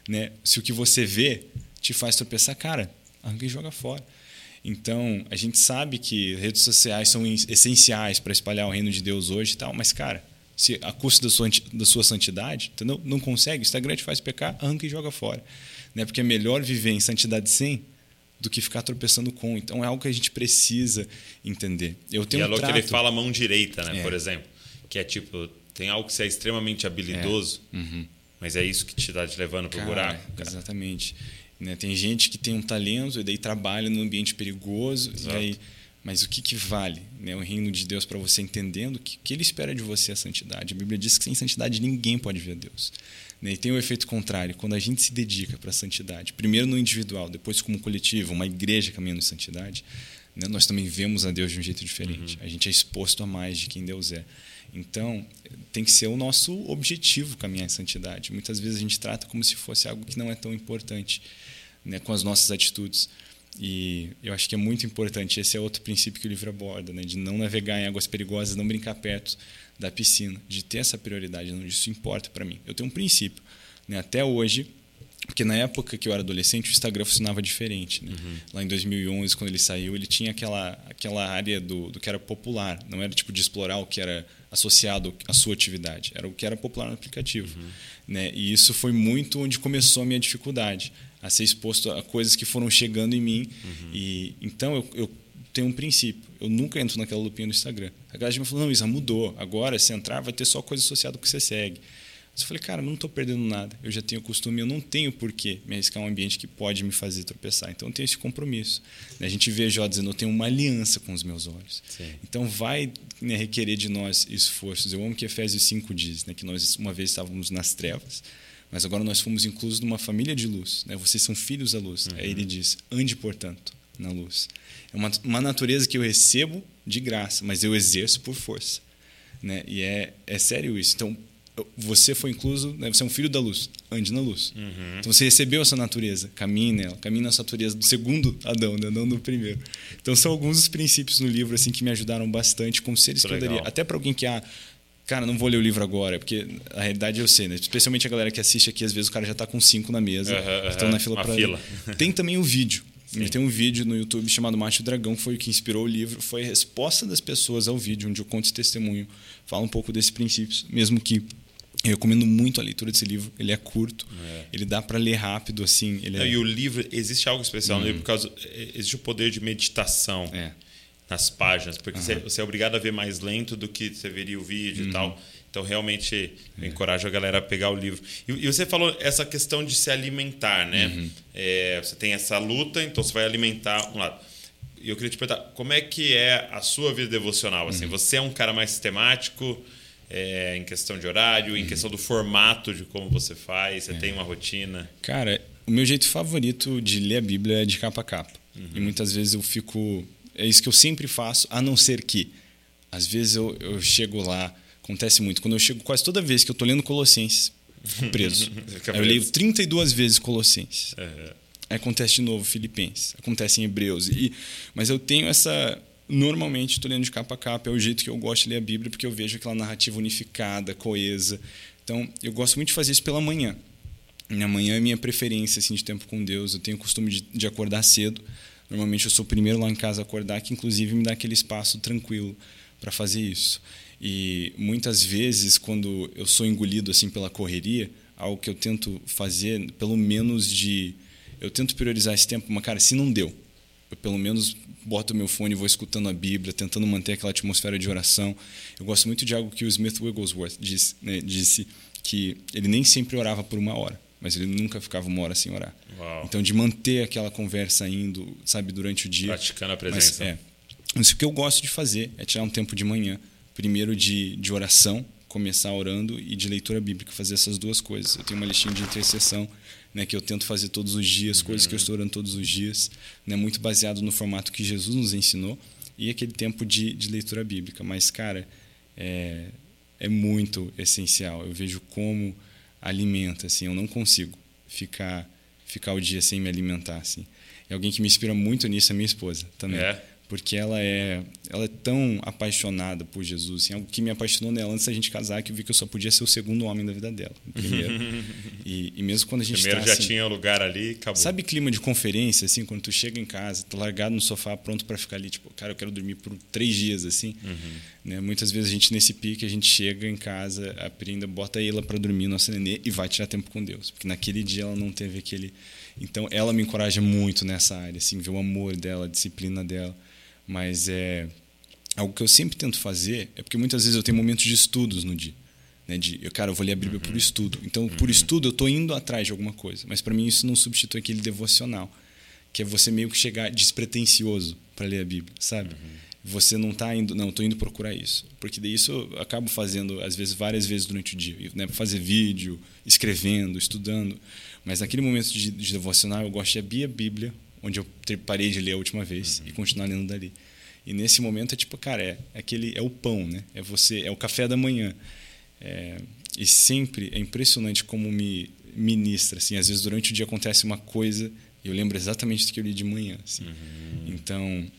Speaker 2: Né? Se o que você vê te faz tropeçar, cara, arranca e joga fora. Então, a gente sabe que redes sociais são essenciais para espalhar o reino de Deus hoje e tal, mas, cara, se a custo da sua, da sua santidade, entendeu? não consegue, o Instagram te faz pecar, arranca e joga fora. Né? Porque é melhor viver em santidade sem do que ficar tropeçando com. Então, é algo que a gente precisa entender. Eu tenho
Speaker 1: e é
Speaker 2: um
Speaker 1: trato... que ele fala mão direita, né? É. por exemplo, que é tipo, tem algo que você é extremamente habilidoso,
Speaker 2: é. uhum.
Speaker 1: mas é isso que te está te levando para o buraco.
Speaker 2: Cara. Exatamente. Né? Tem gente que tem um talento e daí trabalha num ambiente perigoso, e aí, mas o que, que vale né? o reino de Deus para você entendendo que, que ele espera de você a santidade? A Bíblia diz que sem santidade ninguém pode ver Deus. Né? E tem o efeito contrário, quando a gente se dedica para a santidade, primeiro no individual, depois como coletivo, uma igreja caminhando em santidade, né? nós também vemos a Deus de um jeito diferente. Uhum. A gente é exposto a mais de quem Deus é. Então, tem que ser o nosso objetivo caminhar em santidade. Muitas vezes a gente trata como se fosse algo que não é tão importante né, com as nossas atitudes. E eu acho que é muito importante. Esse é outro princípio que o livro aborda, né, de não navegar em águas perigosas, não brincar perto da piscina, de ter essa prioridade. Não, isso importa para mim. Eu tenho um princípio. Né, até hoje, porque na época que eu era adolescente, o Instagram funcionava diferente. Né? Uhum. Lá em 2011, quando ele saiu, ele tinha aquela, aquela área do, do que era popular. Não era tipo de explorar o que era associado à sua atividade. Era o que era popular no aplicativo. Uhum. Né? E isso foi muito onde começou a minha dificuldade. A ser exposto a coisas que foram chegando em mim. Uhum. E Então, eu, eu tenho um princípio. Eu nunca entro naquela lupinha no Instagram. A galera me falou, não, Isa, mudou. Agora, se entrar, vai ter só coisa associada o que você segue. Mas eu falei, cara, eu não estou perdendo nada. Eu já tenho costume, eu não tenho por que me arriscar um ambiente que pode me fazer tropeçar. Então eu tenho esse compromisso. A gente vê Jó dizendo, eu tenho uma aliança com os meus olhos. Sim. Então vai né, requerer de nós esforços. Eu amo que Efésios 5 diz, né, que nós uma vez estávamos nas trevas, mas agora nós fomos inclusos numa família de luz. Né? Vocês são filhos da luz. Uhum. Aí ele diz, ande, portanto, na luz. É uma, uma natureza que eu recebo de graça, mas eu exerço por força. Né? E é, é sério isso. Então, você foi incluso, né? você é um filho da luz, ande na luz.
Speaker 1: Uhum.
Speaker 2: Então você recebeu essa natureza, caminhe nela, caminhe nessa natureza do segundo Adão, né? não do primeiro. Então são alguns dos princípios no livro assim que me ajudaram bastante, conselhos que eu daria. Até para alguém que, ah, cara, não vou ler o livro agora, porque a realidade eu sei, né? Especialmente a galera que assiste aqui, às vezes o cara já está com cinco na mesa,
Speaker 1: uhum,
Speaker 2: estão na fila para.
Speaker 1: Fila.
Speaker 2: Tem também o vídeo. Sim. Tem um vídeo no YouTube chamado Macho Dragão, que foi o que inspirou o livro. Foi a resposta das pessoas ao vídeo, onde eu conto esse testemunho, falo um pouco desses princípios, mesmo que eu recomendo muito a leitura desse livro. Ele é curto, é. ele dá para ler rápido, assim. Ele
Speaker 1: é... E o livro, existe algo especial hum. no livro, por causa. É, existe o poder de meditação
Speaker 2: é.
Speaker 1: Nas páginas, porque uhum. você, é obrigado a ver mais lento do que você veria o vídeo uhum. e tal. Então, realmente, eu é. encorajo a galera a pegar o livro. E, e, você falou essa questão de se alimentar, né?
Speaker 2: Uhum.
Speaker 1: É, você tem essa luta, então você vai alimentar um lado. E eu queria te perguntar, como é que é a sua vida devocional? Assim, uhum. Você é um cara mais sistemático? é, em questão de horário, uhum. em questão do formato de como você faz? Você é. tem uma rotina?
Speaker 2: Cara, o meu jeito favorito de ler a Bíblia é de capa a capa. Uhum. E muitas vezes eu fico. É isso que eu sempre faço, a não ser que. Às vezes eu, eu chego lá, acontece muito. Quando eu chego, quase toda vez que eu estou lendo Colossenses, preso. eu leio 32 vezes Colossenses.
Speaker 1: Uhum.
Speaker 2: Aí acontece de novo Filipenses, acontece em Hebreus. E, mas eu tenho essa. Normalmente estou lendo de capa a capa, é o jeito que eu gosto de ler a Bíblia, porque eu vejo aquela narrativa unificada, coesa. Então, eu gosto muito de fazer isso pela manhã. Minha manhã é minha preferência assim, de tempo com Deus. Eu tenho o costume de, de acordar cedo. Normalmente eu sou o primeiro lá em casa a acordar, que inclusive me dá aquele espaço tranquilo para fazer isso. E muitas vezes, quando eu sou engolido assim pela correria, algo que eu tento fazer, pelo menos de. Eu tento priorizar esse tempo, mas, cara, se não deu, eu pelo menos boto meu fone e vou escutando a Bíblia, tentando manter aquela atmosfera de oração. Eu gosto muito de algo que o Smith Wigglesworth disse, né, disse que ele nem sempre orava por uma hora, mas ele nunca ficava uma hora sem orar.
Speaker 1: Uau.
Speaker 2: Então, de manter aquela conversa indo, sabe, durante o dia.
Speaker 1: Praticando a presença.
Speaker 2: Mas, é, isso que eu gosto de fazer é tirar um tempo de manhã, primeiro de, de oração, começar orando e de leitura bíblica, fazer essas duas coisas. Eu tenho uma listinha de intercessão, né, que eu tento fazer todos os dias, uhum. coisas que eu estou orando todos os dias, né, muito baseado no formato que Jesus nos ensinou e aquele tempo de, de leitura bíblica. Mas, cara, é, é muito essencial. Eu vejo como alimenta, assim, eu não consigo ficar ficar o dia sem me alimentar, assim. E alguém que me inspira muito nisso é minha esposa também.
Speaker 1: É
Speaker 2: porque ela é ela é tão apaixonada por Jesus, assim, algo que me apaixonou nela antes da gente casar, que eu vi que eu só podia ser o segundo homem da vida dela, primeiro. e, e, mesmo quando a gente
Speaker 1: primeiro
Speaker 2: tá,
Speaker 1: já
Speaker 2: assim,
Speaker 1: tinha lugar ali, acabou.
Speaker 2: Sabe clima de conferência assim, quando tu chega em casa, tá largado no sofá, pronto para ficar ali, tipo, cara, eu quero dormir por três dias assim,
Speaker 1: uhum.
Speaker 2: Né? Muitas vezes a gente nesse pique a gente chega em casa, a Prinda bota ela para dormir, nossa nenê, e vai tirar tempo com Deus, porque naquele dia ela não teve aquele então ela me encoraja muito nessa área, assim, ver o amor dela, a disciplina dela. Mas é algo que eu sempre tento fazer é porque muitas vezes eu tenho momentos de estudos no dia. Né, de, eu, cara, eu vou ler a Bíblia uhum. por estudo. Então, uhum. por estudo, eu estou indo atrás de alguma coisa. Mas para mim, isso não substitui aquele devocional, que é você meio que chegar despretensioso para ler a Bíblia, sabe? Uhum. Você não está indo, não, estou indo procurar isso. Porque daí isso eu acabo fazendo, às vezes, várias vezes durante o dia. Né? Fazer vídeo, escrevendo, estudando. Mas naquele momento de, de devocional, eu gosto de abrir a Bíblia, onde eu parei de ler a última vez uhum. e continuar lendo dali. E nesse momento é tipo, cara, é, é aquele é o pão, né? É você, é o café da manhã. É, e sempre é impressionante como me ministra, assim, às vezes durante o dia acontece uma coisa e eu lembro exatamente do que eu li de manhã, assim.
Speaker 1: Uhum.
Speaker 2: Então,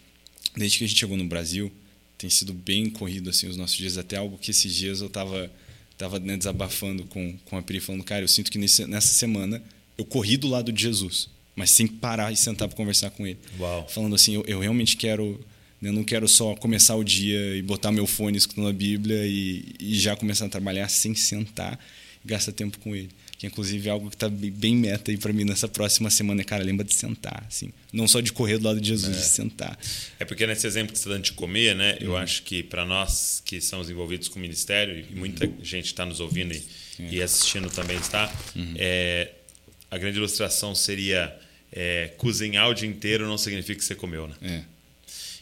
Speaker 2: desde que a gente chegou no Brasil, tem sido bem corrido assim os nossos dias, até algo que esses dias eu tava tava né, desabafando com com a Pri falando, cara, eu sinto que nesse, nessa semana eu corri do lado de Jesus mas sem parar e sentar para conversar com ele.
Speaker 1: Uau.
Speaker 2: Falando assim, eu, eu realmente quero, eu não quero só começar o dia e botar meu fone escutando a Bíblia e, e já começar a trabalhar sem sentar e gastar tempo com ele. Que inclusive é algo que está bem meta aí para mim nessa próxima semana, cara, lembra de sentar, assim, não só de correr do lado de Jesus,
Speaker 1: é.
Speaker 2: de sentar.
Speaker 1: É porque nesse exemplo que você está dando de comer, né? Eu uhum. acho que para nós que somos envolvidos com o ministério e muita uhum. gente está nos ouvindo e, é. e, assistindo também está,
Speaker 2: uhum.
Speaker 1: é, a grande ilustração seria é, cozinhar o dia inteiro não significa que você comeu, né?
Speaker 2: É.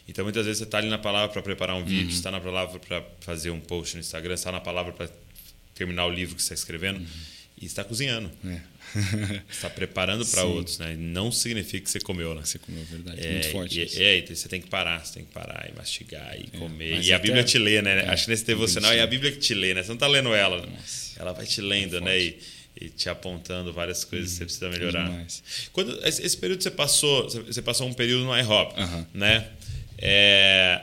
Speaker 1: Então, muitas vezes você está ali na palavra para preparar um uhum. vídeo, está na palavra para fazer um post no Instagram, está na palavra para terminar o livro que você está escrevendo uhum. E está cozinhando.
Speaker 2: É.
Speaker 1: está preparando para outros, né? Não significa que você comeu, né?
Speaker 2: Você comeu, é verdade. É, Muito forte.
Speaker 1: E, é, você tem que parar, você tem que parar e mastigar e é, comer. E a Bíblia te lê, né? É, Acho que nesse devocional é a Bíblia que te lê, né? Você não está lendo ela. Nossa. Ela vai te lendo, né? E, e te apontando várias coisas que você precisa melhorar. Quando esse período você passou, você passou um período no iHop,
Speaker 2: uhum.
Speaker 1: né? É,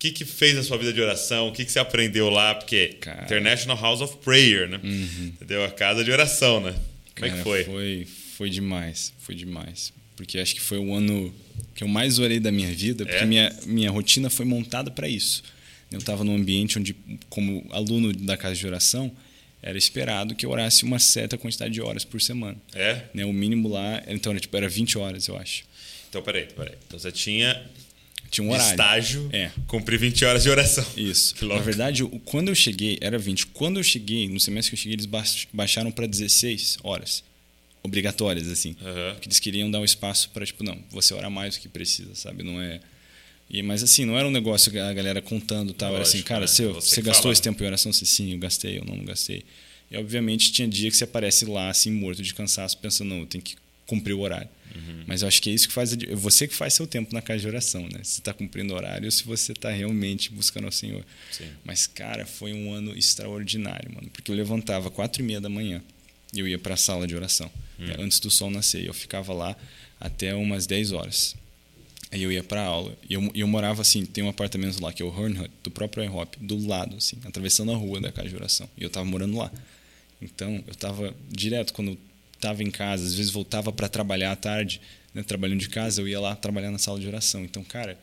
Speaker 1: que que fez na sua vida de oração? O que que você aprendeu lá? Porque
Speaker 2: Cara.
Speaker 1: International House of Prayer, né?
Speaker 2: Uhum.
Speaker 1: Entendeu? A casa de oração, né? Como
Speaker 2: Cara,
Speaker 1: é que foi?
Speaker 2: Foi, foi demais, foi demais. Porque acho que foi o ano que eu mais orei da minha vida, porque
Speaker 1: É?
Speaker 2: minha, minha rotina foi montada para isso. Eu estava num ambiente onde, como aluno da casa de oração, era esperado que eu orasse uma certa quantidade de horas por semana.
Speaker 1: É?
Speaker 2: Né? O mínimo lá, então era, tipo, era 20 horas, eu acho.
Speaker 1: Então, peraí, peraí. Então você tinha
Speaker 2: Tinha um horário.
Speaker 1: estágio,
Speaker 2: É.
Speaker 1: cumprir 20 horas de oração.
Speaker 2: Isso. Na verdade, quando eu cheguei, era 20. Quando eu cheguei, no semestre que eu cheguei, eles baix- baixaram para 16 horas. Obrigatórias, assim.
Speaker 1: Aham.
Speaker 2: Porque eles queriam dar um espaço para, tipo, não, você ora mais do que precisa, sabe? Não é. E, mas assim, não era um negócio que a galera contando tal. Era assim,
Speaker 1: Lógico,
Speaker 2: cara,
Speaker 1: né?
Speaker 2: você,
Speaker 1: Você
Speaker 2: gastou
Speaker 1: fala.
Speaker 2: esse tempo em oração? Você, sim, eu gastei, eu não gastei. E obviamente tinha dia que você aparece lá, assim, morto de cansaço, pensando, não, eu tenho que cumprir o horário.
Speaker 1: Uhum.
Speaker 2: Mas eu acho que é isso que faz. é Você que faz seu tempo na casa de oração, né? Se está cumprindo o horário ou se você está realmente buscando ao Senhor.
Speaker 1: Sim.
Speaker 2: Mas, cara, foi um ano extraordinário, mano. Porque eu levantava quatro e meia da manhã e eu ia para a sala de oração. né, antes do sol nascer. E eu ficava lá até umas 10 horas. Aí eu ia para aula. E eu, eu morava assim, tem um apartamento lá que é o Hornhut, do próprio iHop, do lado, assim, atravessando a rua da casa de oração. E eu estava morando lá. Então, eu estava direto quando estava em casa, às vezes voltava para trabalhar à tarde, né, trabalhando de casa, eu ia lá trabalhar na sala de oração. Então, cara,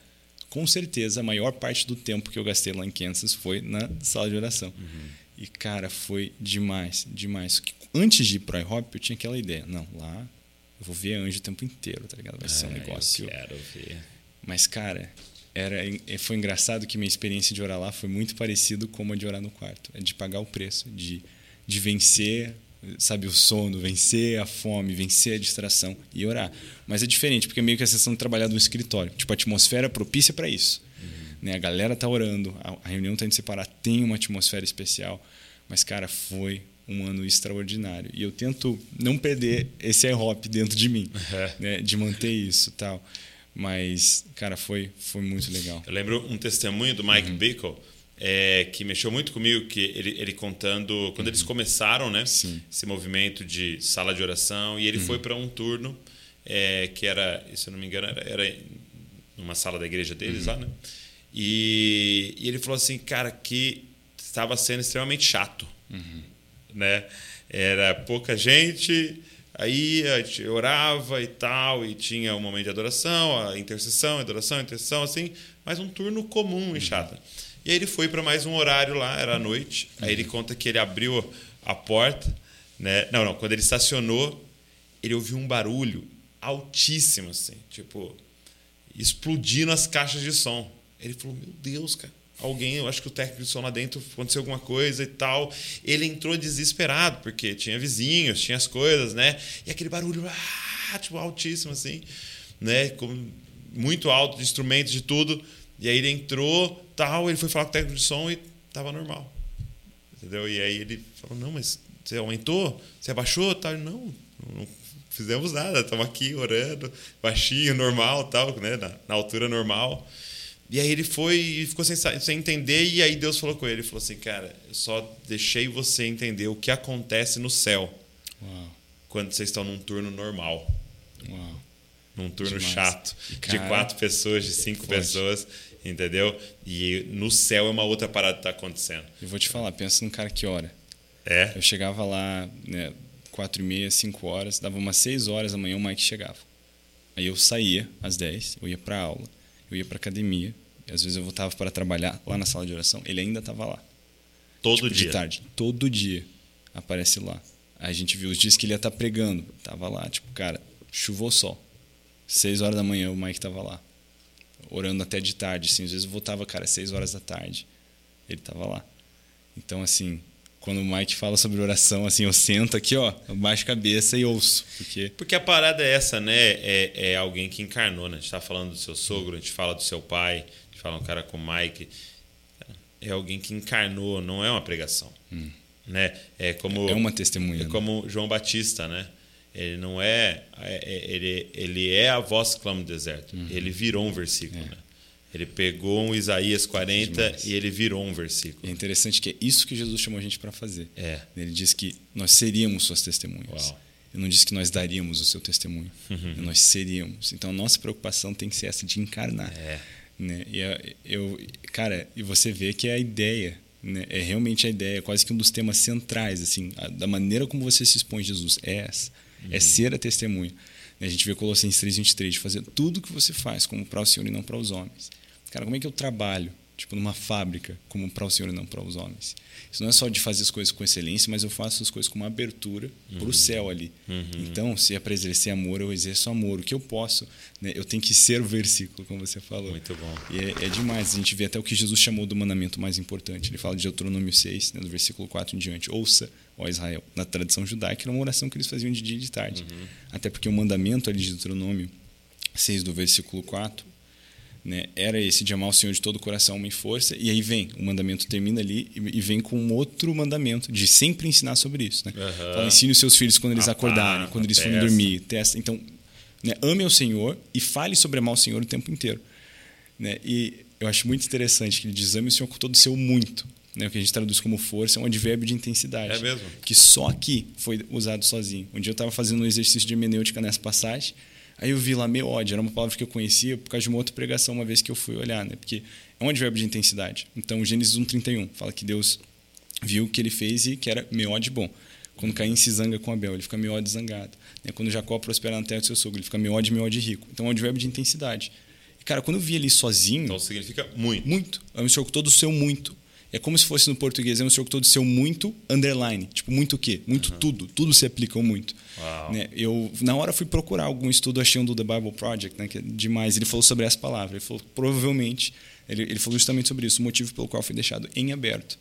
Speaker 2: com certeza a maior parte do tempo que eu gastei lá em Kansas foi na sala de oração. Uhum. E, cara, foi demais, demais. Antes de ir para iHop, eu tinha aquela ideia. Não, lá eu vou ver anjo o tempo inteiro, tá ligado? Vai ah, ser um ah, negócio.
Speaker 1: Eu quero ver.
Speaker 2: Mas, cara, era, foi engraçado que minha experiência de orar lá foi muito parecido com a de orar no quarto. É de pagar o preço, de, de vencer, sabe, o sono, vencer a fome, vencer a distração e orar. Mas é diferente, porque é meio que a sessão de trabalhar no escritório. Tipo, a atmosfera propícia para isso. Uhum. Né? A galera tá orando, a, reunião tá indo separar, tem uma atmosfera especial. Mas, cara, foi um ano extraordinário. E eu tento não perder esse hop dentro de mim, é. né? de manter isso tal. Mas, cara, foi, foi muito legal.
Speaker 1: Eu lembro um testemunho do Mike uhum. Bickle, é, que mexeu muito comigo, que ele, ele contando quando uhum. eles começaram, né? Sim. Esse movimento de sala de oração e ele uhum. foi para um turno é, que era, se eu não me engano, era, era numa sala da igreja deles lá, uhum. né? E, e, ele falou assim, cara, que estava sendo extremamente chato. Uhum né? Era pouca gente, aí a gente orava e tal, e tinha um momento de adoração, a intercessão, adoração, intercessão, assim, mas um turno comum em Chata. E aí ele foi para mais um horário lá, era à noite. Aí ele conta que ele abriu a porta, né? Não, não, quando ele estacionou, ele ouviu um barulho altíssimo, assim, tipo, explodindo as caixas de som. Ele falou: Meu Deus, cara alguém, eu acho que o técnico de som lá dentro aconteceu alguma coisa e tal. Ele entrou desesperado, porque tinha vizinhos, tinha as coisas, né? E aquele barulho ah, tipo, altíssimo, assim, né? Com muito alto, de instrumentos, de tudo. E aí ele entrou, tal, ele foi falar com o técnico de som e tava normal. Entendeu? E aí ele falou: Não, mas você aumentou? Você abaixou? Tal? Não, não fizemos nada, estamos aqui orando, baixinho, normal, tal, né? na, na altura normal. E aí ele foi e ficou sem, sem entender, e aí Deus falou com ele, falou assim, cara, eu só deixei você entender o que acontece no céu Uau. quando vocês estão num turno normal. Uau. Num turno Demais. chato. Cara, de quatro pessoas, de cinco pessoas, entendeu? E no céu é uma outra parada que está acontecendo.
Speaker 2: Eu vou te falar, pensa num cara que ora.
Speaker 1: É?
Speaker 2: Eu chegava lá, né, quatro e meia, cinco horas, dava umas seis horas da manhã, o Mike chegava. Aí eu saía às dez, eu ia para aula eu ia para academia, e às vezes eu voltava para trabalhar lá na sala de oração, ele ainda estava lá.
Speaker 1: Todo
Speaker 2: tipo,
Speaker 1: dia?
Speaker 2: De tarde. Todo dia aparece lá. Aí a gente viu os dias que ele ia estar tá pregando, tava lá, tipo, cara, chuva ou sol. Seis horas da manhã o Mike tava lá, orando até de tarde, assim, às vezes eu voltava, cara, seis horas da tarde, ele tava lá. Então, assim, quando o Mike fala sobre oração, assim, eu sento aqui, ó, baixo a cabeça e ouço. Porque...
Speaker 1: porque a parada é essa, né? É, é alguém que encarnou, né? A gente tá falando do seu sogro, a gente fala do seu pai, a gente fala um cara como Mike. É alguém que encarnou, não é uma pregação. Hum. Né? É como
Speaker 2: é uma testemunha.
Speaker 1: É né? como João Batista, né? Ele não é, é, é ele, ele é a voz que clama no deserto. Uhum. Ele virou um versículo, é. né? Ele pegou um Isaías 40 Demais. e ele virou um versículo.
Speaker 2: É interessante que é isso que Jesus chamou a gente para fazer.
Speaker 1: É.
Speaker 2: Ele diz que nós seríamos suas testemunhas. Uau. Ele não disse que nós daríamos o seu testemunho. Uhum. Nós seríamos. Então a nossa preocupação tem que ser essa de encarnar.
Speaker 1: É.
Speaker 2: Né? E eu, cara, e você vê que é a ideia, né? É realmente a ideia, quase que um dos temas centrais, assim, a, da maneira como você se expõe a Jesus é essa, é uhum. é ser a testemunha. A gente vê Colossenses 3:23 de fazer tudo o que você faz como para o Senhor e não para os homens. Cara, como é que eu trabalho? Tipo, numa fábrica, como para o Senhor e não para os homens. Isso não é só de fazer as coisas com excelência, mas eu faço as coisas com uma abertura uhum. para o céu ali. Uhum. Então, se é para exercer amor, eu exerço amor. O que eu posso, né? eu tenho que ser o versículo, como você falou.
Speaker 1: Muito bom.
Speaker 2: E é, é, demais. A gente vê até o que Jesus chamou do mandamento mais importante. Ele fala de Deuteronômio 6, né, do versículo 4 em diante. Ouça, ó Israel. Na tradição judaica, era uma oração que eles faziam de dia e de tarde. Uhum. Até porque o mandamento ali de Deuteronômio 6, do versículo 4, né, era esse de amar o Senhor de todo o coração, e força, e aí vem, o mandamento termina ali e vem com um outro mandamento de sempre ensinar sobre isso. Né? Uhum. Fala, ensine os seus filhos quando eles acordarem, quando eles forem dormir, testa. Então, né, ame ao Senhor e fale sobre amar o Senhor o tempo inteiro. Né? E eu acho muito interessante que ele diz, ame o Senhor com todo o seu muito. né, o que a gente traduz como força, é um advérbio de intensidade.
Speaker 1: É mesmo?
Speaker 2: Que só aqui foi usado sozinho. Um dia eu estava fazendo um exercício de hermenêutica nessa passagem, aí eu vi lá meode, era uma palavra que eu conhecia por causa de uma outra pregação, uma vez que eu fui olhar, né? Porque é um advérbio de intensidade. Então, Gênesis 1:31 fala que Deus viu o que ele fez e que era meode bom. Quando Caim se zanga com Abel, ele fica meode zangado. Né? Quando Jacó prospera na terra do seu sogro, ele fica meode, meode rico. Então, é um advérbio de intensidade. E, cara, quando eu vi ele sozinho...
Speaker 1: Então, significa muito.
Speaker 2: Muito. É um mistério com todo o seu muito. É como se fosse no português, é um com todo seu muito, underline. Tipo, muito o quê? Muito uhum. tudo. Tudo se aplica muito. Né? Eu, na hora, fui procurar algum estudo, achei um do The Bible Project, né? que é demais. Ele falou sobre essa palavra. Ele falou, provavelmente, ele, ele falou justamente sobre isso, o motivo pelo qual foi deixado em aberto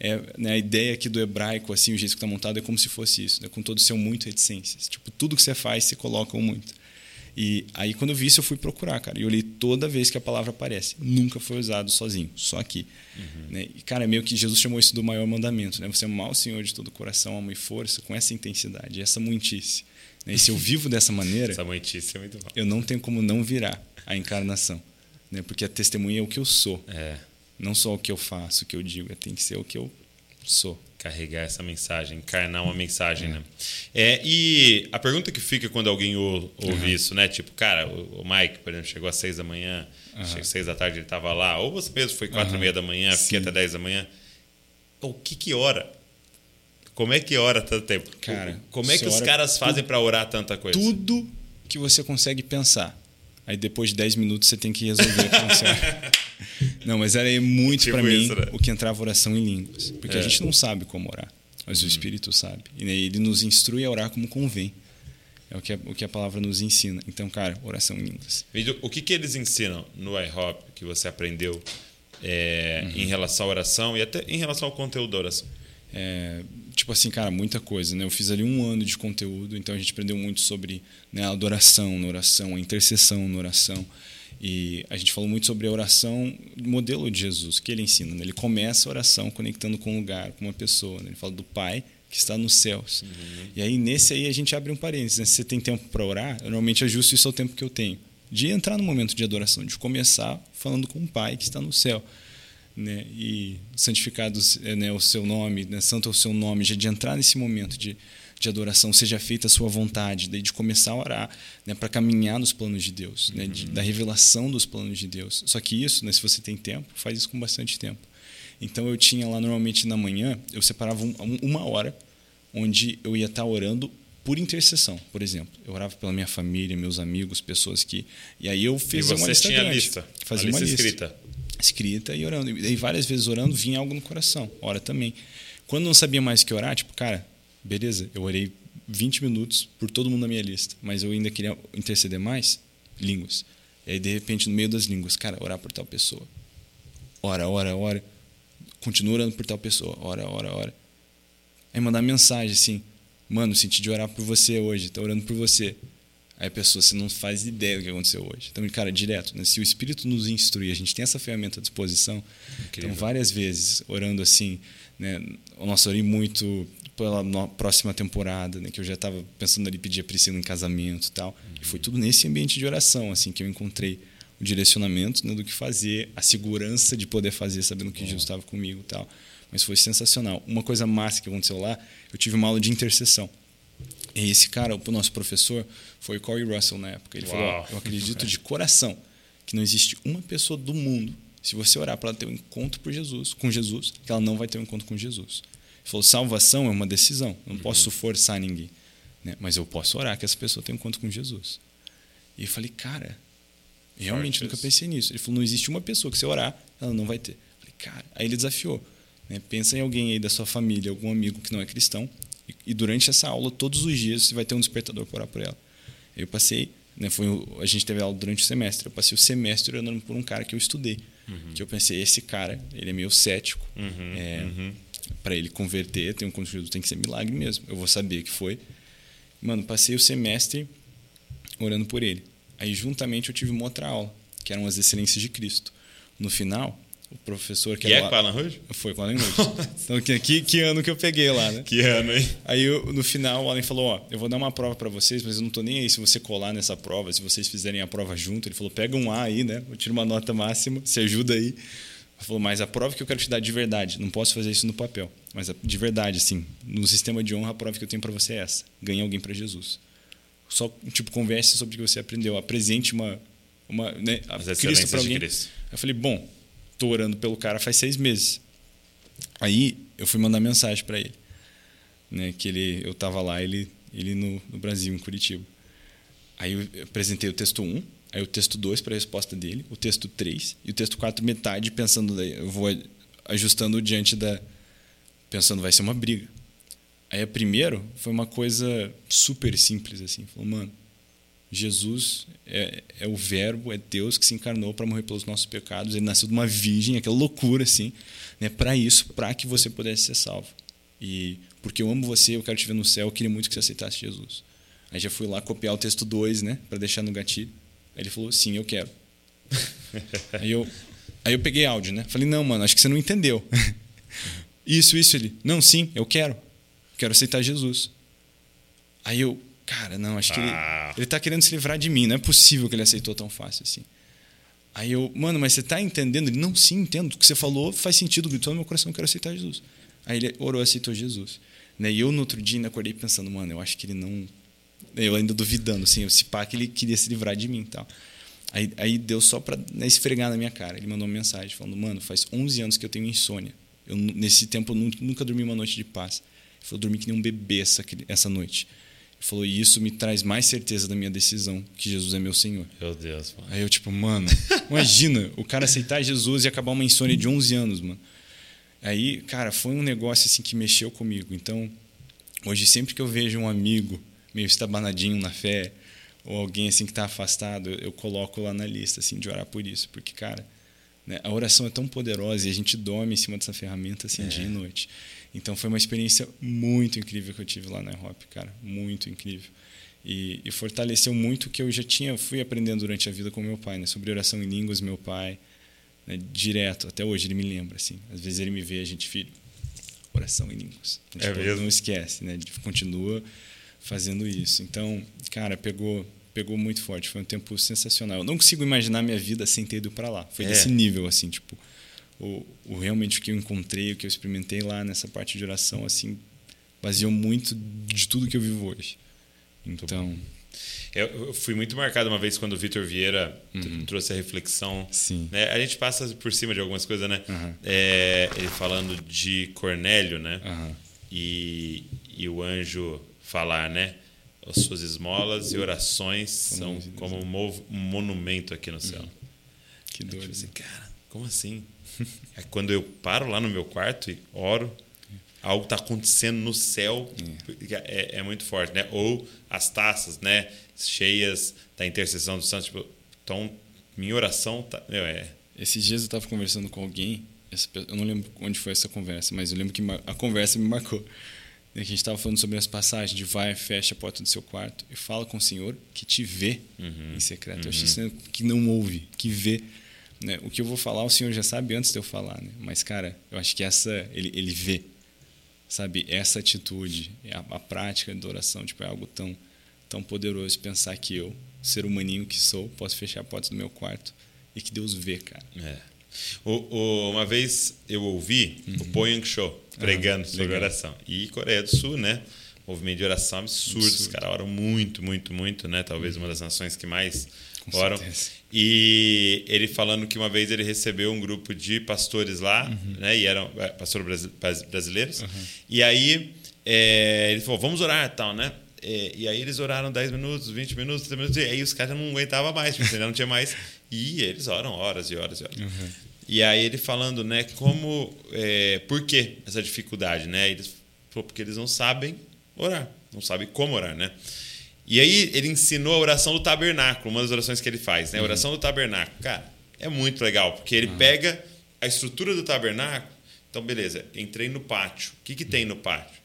Speaker 2: é, né, a ideia aqui do hebraico, assim, o jeito que está montado, é como se fosse isso, né, com todo o seu muito reticências. Tipo, tudo que você faz, você coloca o muito. E aí, quando eu vi isso, eu fui procurar, cara. E eu li toda vez que a palavra aparece. Nunca foi usado sozinho, só aqui. Uhum. Né? E, cara, meio que Jesus chamou isso do maior mandamento. Né? Você amar o Senhor de todo o coração, alma e força, com essa intensidade, essa muitice. Né? E se eu vivo dessa maneira,
Speaker 1: essa muitice é muito bom.
Speaker 2: eu não tenho como não virar a encarnação. Né? Porque a testemunha é o que eu sou.
Speaker 1: É.
Speaker 2: Não só o que eu faço, o que eu digo, tem que ser o que eu sou.
Speaker 1: Carregar essa mensagem, encarnar uma mensagem, é. né? É, e a pergunta que fica quando alguém ouve uhum. isso, né? Tipo, cara, o Mike, por exemplo, chegou às seis da manhã, uhum. seis da tarde ele estava lá, ou você mesmo foi quatro uhum. e meia da manhã, Sim. fiquei até dez da manhã. O que que ora? Como é que ora tanto tempo? Cara, como é que os caras fazem para orar tanta coisa?
Speaker 2: Tudo que você consegue pensar. Aí depois de 10 minutos você tem que resolver Não, mas era muito tipo para mim né? o que entrava oração em línguas. Porque é. a gente não sabe como orar, mas uhum. o Espírito sabe. E ele nos instrui a orar como convém. É o que a, o que a palavra nos ensina. Então, cara, oração em línguas.
Speaker 1: O que, que eles ensinam no iHop que você aprendeu é, uhum. em relação à oração e até em relação ao conteúdo da oração?
Speaker 2: É, tipo assim, cara, muita coisa. Né? Eu fiz ali um ano de conteúdo, então a gente aprendeu muito sobre né, a adoração na oração, a intercessão na oração. E a gente falou muito sobre a oração, modelo de Jesus, que ele ensina. Né? Ele começa a oração conectando com um lugar, com uma pessoa. Né? Ele fala do Pai que está nos céus. Uhum. E aí, nesse aí, a gente abre um parênteses. Né? Se você tem tempo para orar, eu normalmente ajusto isso ao tempo que eu tenho. De entrar no momento de adoração, de começar falando com o Pai que está no céu né, e santificado é, né, o seu nome, né, santo é o seu nome, já de entrar nesse momento de, de adoração, seja feita a sua vontade, daí de começar a orar né, para caminhar nos planos de Deus, né, de, da revelação dos planos de Deus. Só que isso, né, se você tem tempo, faz isso com bastante tempo. Então eu tinha lá normalmente na manhã, eu separava um, uma hora onde eu ia estar orando por intercessão, por exemplo. Eu orava pela minha família, meus amigos, pessoas que. E aí eu fiz
Speaker 1: e
Speaker 2: uma lista
Speaker 1: tinha
Speaker 2: grande.
Speaker 1: lista.
Speaker 2: Fazia
Speaker 1: uma lista escrita
Speaker 2: escrita e orando. E várias vezes orando vinha algo no coração, ora também. Quando não sabia mais o que orar, tipo, cara, beleza, eu orei 20 minutos por todo mundo na minha lista, mas eu ainda queria interceder mais, línguas. E aí, de repente, no meio das línguas, cara, orar por tal pessoa. Ora, ora, ora. Continua orando por tal pessoa. Ora, ora, ora. Aí mandar mensagem assim, mano, senti de orar por você hoje, tô orando por você. Aí a pessoa, você não faz ideia do que aconteceu hoje. Então, cara, direto, né? se o Espírito nos instrui, a gente tem essa ferramenta à disposição. Incrível. Então, várias vezes, orando assim, né? Nossa, orei muito pela próxima temporada, né? Que eu já estava pensando ali pedir a Priscila em casamento e tal. Uhum. E foi tudo nesse ambiente de oração, assim, que eu encontrei o direcionamento né, do que fazer, a segurança de poder fazer, sabendo que Jesus estava comigo e tal. Mas foi sensacional. Uma coisa massa que aconteceu lá, eu tive uma aula de intercessão. E esse cara, o nosso professor, foi o Corey Russell na época. Ele Uau. falou: Eu acredito de coração que não existe uma pessoa do mundo, se você orar para ela ter um encontro por Jesus, com Jesus, que ela não vai ter um encontro com Jesus. Falou: salvação é uma decisão. Eu não uhum. posso forçar ninguém. Né? Mas eu posso orar que essa pessoa tenha um encontro com Jesus. E eu falei: Cara, realmente nunca pensei nisso. Ele falou: Não existe uma pessoa que você orar, ela não vai ter. Eu falei: Cara, aí ele desafiou. Né? Pensa em alguém aí da sua família, algum amigo que não é cristão, e, durante essa aula, todos os dias, você vai ter um despertador para orar por ela. Eu passei, né, foi, a gente teve aula durante o semestre, eu passei o semestre orando por um cara que eu estudei. Uhum. Que eu pensei, esse cara, ele é meio cético. Uhum, é, uhum. Para ele converter, tem um conteúdo, tem que ser milagre mesmo. Eu vou saber que foi. Mano, passei o semestre orando por ele. Aí, juntamente, eu tive uma outra aula, que eram as excelências de Cristo. No final, o professor que
Speaker 1: e
Speaker 2: era.
Speaker 1: é com Alan Rouge?
Speaker 2: Foi com Alan Rouge. então, que, que, que, ano que eu peguei lá, né?
Speaker 1: Que ano, hein?
Speaker 2: Aí eu, no final o Alan falou: Ó, eu vou dar uma prova para vocês, mas eu não tô nem aí se você colar nessa prova, se vocês fizerem a prova junto. Ele falou: pega um A aí, né? Eu tiro uma nota máxima, se ajuda aí. Ele falou, mas a prova que eu quero te dar de verdade, não posso fazer isso no papel, mas de verdade, assim, no sistema de honra, a prova que eu tenho para você é essa: ganhe alguém para Jesus. Só, tipo, converse sobre o que você aprendeu, apresente uma. uma né, Cristo para alguém. Cristo. Eu falei, bom, tô orando pelo cara faz seis meses. Aí eu fui mandar mensagem para ele, né, que ele, eu tava lá, ele, ele no, no Brasil, em Curitiba. Aí eu apresentei o texto 1, aí o texto 2 para a resposta dele, o texto 3 e o texto 4 metade pensando daí, eu vou ajustando diante da pensando vai ser uma briga. Aí a primeiro foi uma coisa super simples assim, falou, mano, Jesus é, é o verbo, é Deus que se encarnou para morrer pelos nossos pecados, ele nasceu de uma virgem, aquela loucura assim, né, para isso, para que você pudesse ser salvo. E porque eu amo você, eu quero te ver no céu, eu queria muito que você aceitasse Jesus. Aí já fui lá copiar o texto 2, né? Para deixar no gatilho. Aí ele falou, sim, eu quero. aí, eu, aí eu peguei áudio, né? Falei, não, mano, acho que você não entendeu. isso, isso. Ele, não, sim, eu quero. Quero aceitar Jesus. Aí eu, cara, não, acho que ah. ele, ele tá querendo se livrar de mim. Não é possível que ele aceitou tão fácil assim. Aí eu, mano, mas você tá entendendo? Ele, não, sim, entendo. O que você falou faz sentido. Gritou no meu coração, eu quero aceitar Jesus. Aí ele orou, aceitou Jesus. Né? E eu, no outro dia, ainda acordei pensando, mano, eu acho que ele não eu ainda duvidando, assim, esse pá que ele queria se livrar de mim e tal. Aí, aí deu só para né, esfregar na minha cara. Ele mandou uma mensagem falando: Mano, faz 11 anos que eu tenho insônia. Eu, nesse tempo eu nunca dormi uma noite de paz. Ele falou: Dormi que nem um bebê essa, essa noite. Ele falou: E isso me traz mais certeza da minha decisão, que Jesus é meu Senhor.
Speaker 1: Meu Deus,
Speaker 2: mano. Aí eu, tipo, mano, imagina o cara aceitar Jesus e acabar uma insônia de 11 anos, mano. Aí, cara, foi um negócio assim que mexeu comigo. Então, hoje, sempre que eu vejo um amigo meio estabanadinho na fé, ou alguém assim que está afastado, eu coloco lá na lista assim de orar por isso, porque cara, né, a oração é tão poderosa e a gente dorme em cima dessa ferramenta assim é. dia e noite. Então foi uma experiência muito incrível que eu tive lá na Hop, cara, muito incrível. E, e, fortaleceu muito o que eu já tinha fui aprendendo durante a vida com meu pai, né, sobre oração em línguas, meu pai, né, direto, até hoje ele me lembra assim. Às vezes ele me vê, a gente filho, oração em línguas. A gente é não esquece, né? Continua fazendo isso. Então, cara, pegou pegou muito forte. Foi um tempo sensacional. Eu não consigo imaginar minha vida sem ter ido para lá. Foi é. desse nível, assim, tipo, o, o, realmente o que eu encontrei, o que eu experimentei lá nessa parte de oração, assim, baseou muito de tudo que eu vivo hoje. Então.
Speaker 1: Eu fui muito marcado uma vez quando o Vitor Vieira uhum. trouxe a reflexão.
Speaker 2: Sim.
Speaker 1: Né? A gente passa por cima de algumas coisas, né? Uhum. É, ele falando de Cornélio, né?
Speaker 2: Uhum.
Speaker 1: E, e o anjo falar, né? As suas esmolas e orações são como um monumento aqui no céu. Uhum.
Speaker 2: Que doido. Tipo
Speaker 1: assim, cara, como assim? é quando eu paro lá no meu quarto e oro, algo está acontecendo no céu, é. é, é, muito forte, né? Ou as taças, né? Cheias da intercessão dos santos. Tipo, então, minha oração tá, meu, é.
Speaker 2: Esses dias eu estava conversando com alguém, eu não lembro onde foi essa conversa, mas eu lembro que a conversa me marcou a gente estava falando sobre as passagens de vai, fecha a porta do seu quarto e fala com o Senhor que te vê uhum. em secreto. Uhum. Eu acho isso que não ouve, que vê. Né? O que eu vou falar, o Senhor já sabe antes de eu falar. Né? Mas, cara, eu acho que essa, ele, ele vê. Sabe, essa atitude, a, a prática da oração, tipo, é algo tão, tão poderoso pensar que eu, ser humaninho que sou, posso fechar a porta do meu quarto e que Deus vê, cara.
Speaker 1: É. O, o, uma vez eu ouvi uhum. o Boyang Show pregando sobre legal. oração. E Coreia do Sul, né? Movimento de oração absurdo. absurdo. Os caras oram muito, muito, muito, né? Talvez uma das nações que mais Com oram. Certeza. E ele falando que uma vez ele recebeu um grupo de pastores lá, uhum. né? E eram é, pastores brasileiros. Uhum. E aí é, ele falou, vamos orar e tal, né? É, e aí eles oraram 10 minutos, 20 minutos, 30 minutos, e aí os caras não aguentavam mais, porque não tinha mais. E eles oram horas e horas e horas. Uhum. E aí ele falando, né, como, é, por que essa dificuldade, né? Eles falou, porque eles não sabem orar, não sabem como orar, né? E aí ele ensinou a oração do tabernáculo, uma das orações que ele faz, né? A uhum. oração do tabernáculo. Cara, é muito legal, porque ele uhum. pega a estrutura do tabernáculo. Então, beleza, entrei no pátio. O que, que tem no pátio?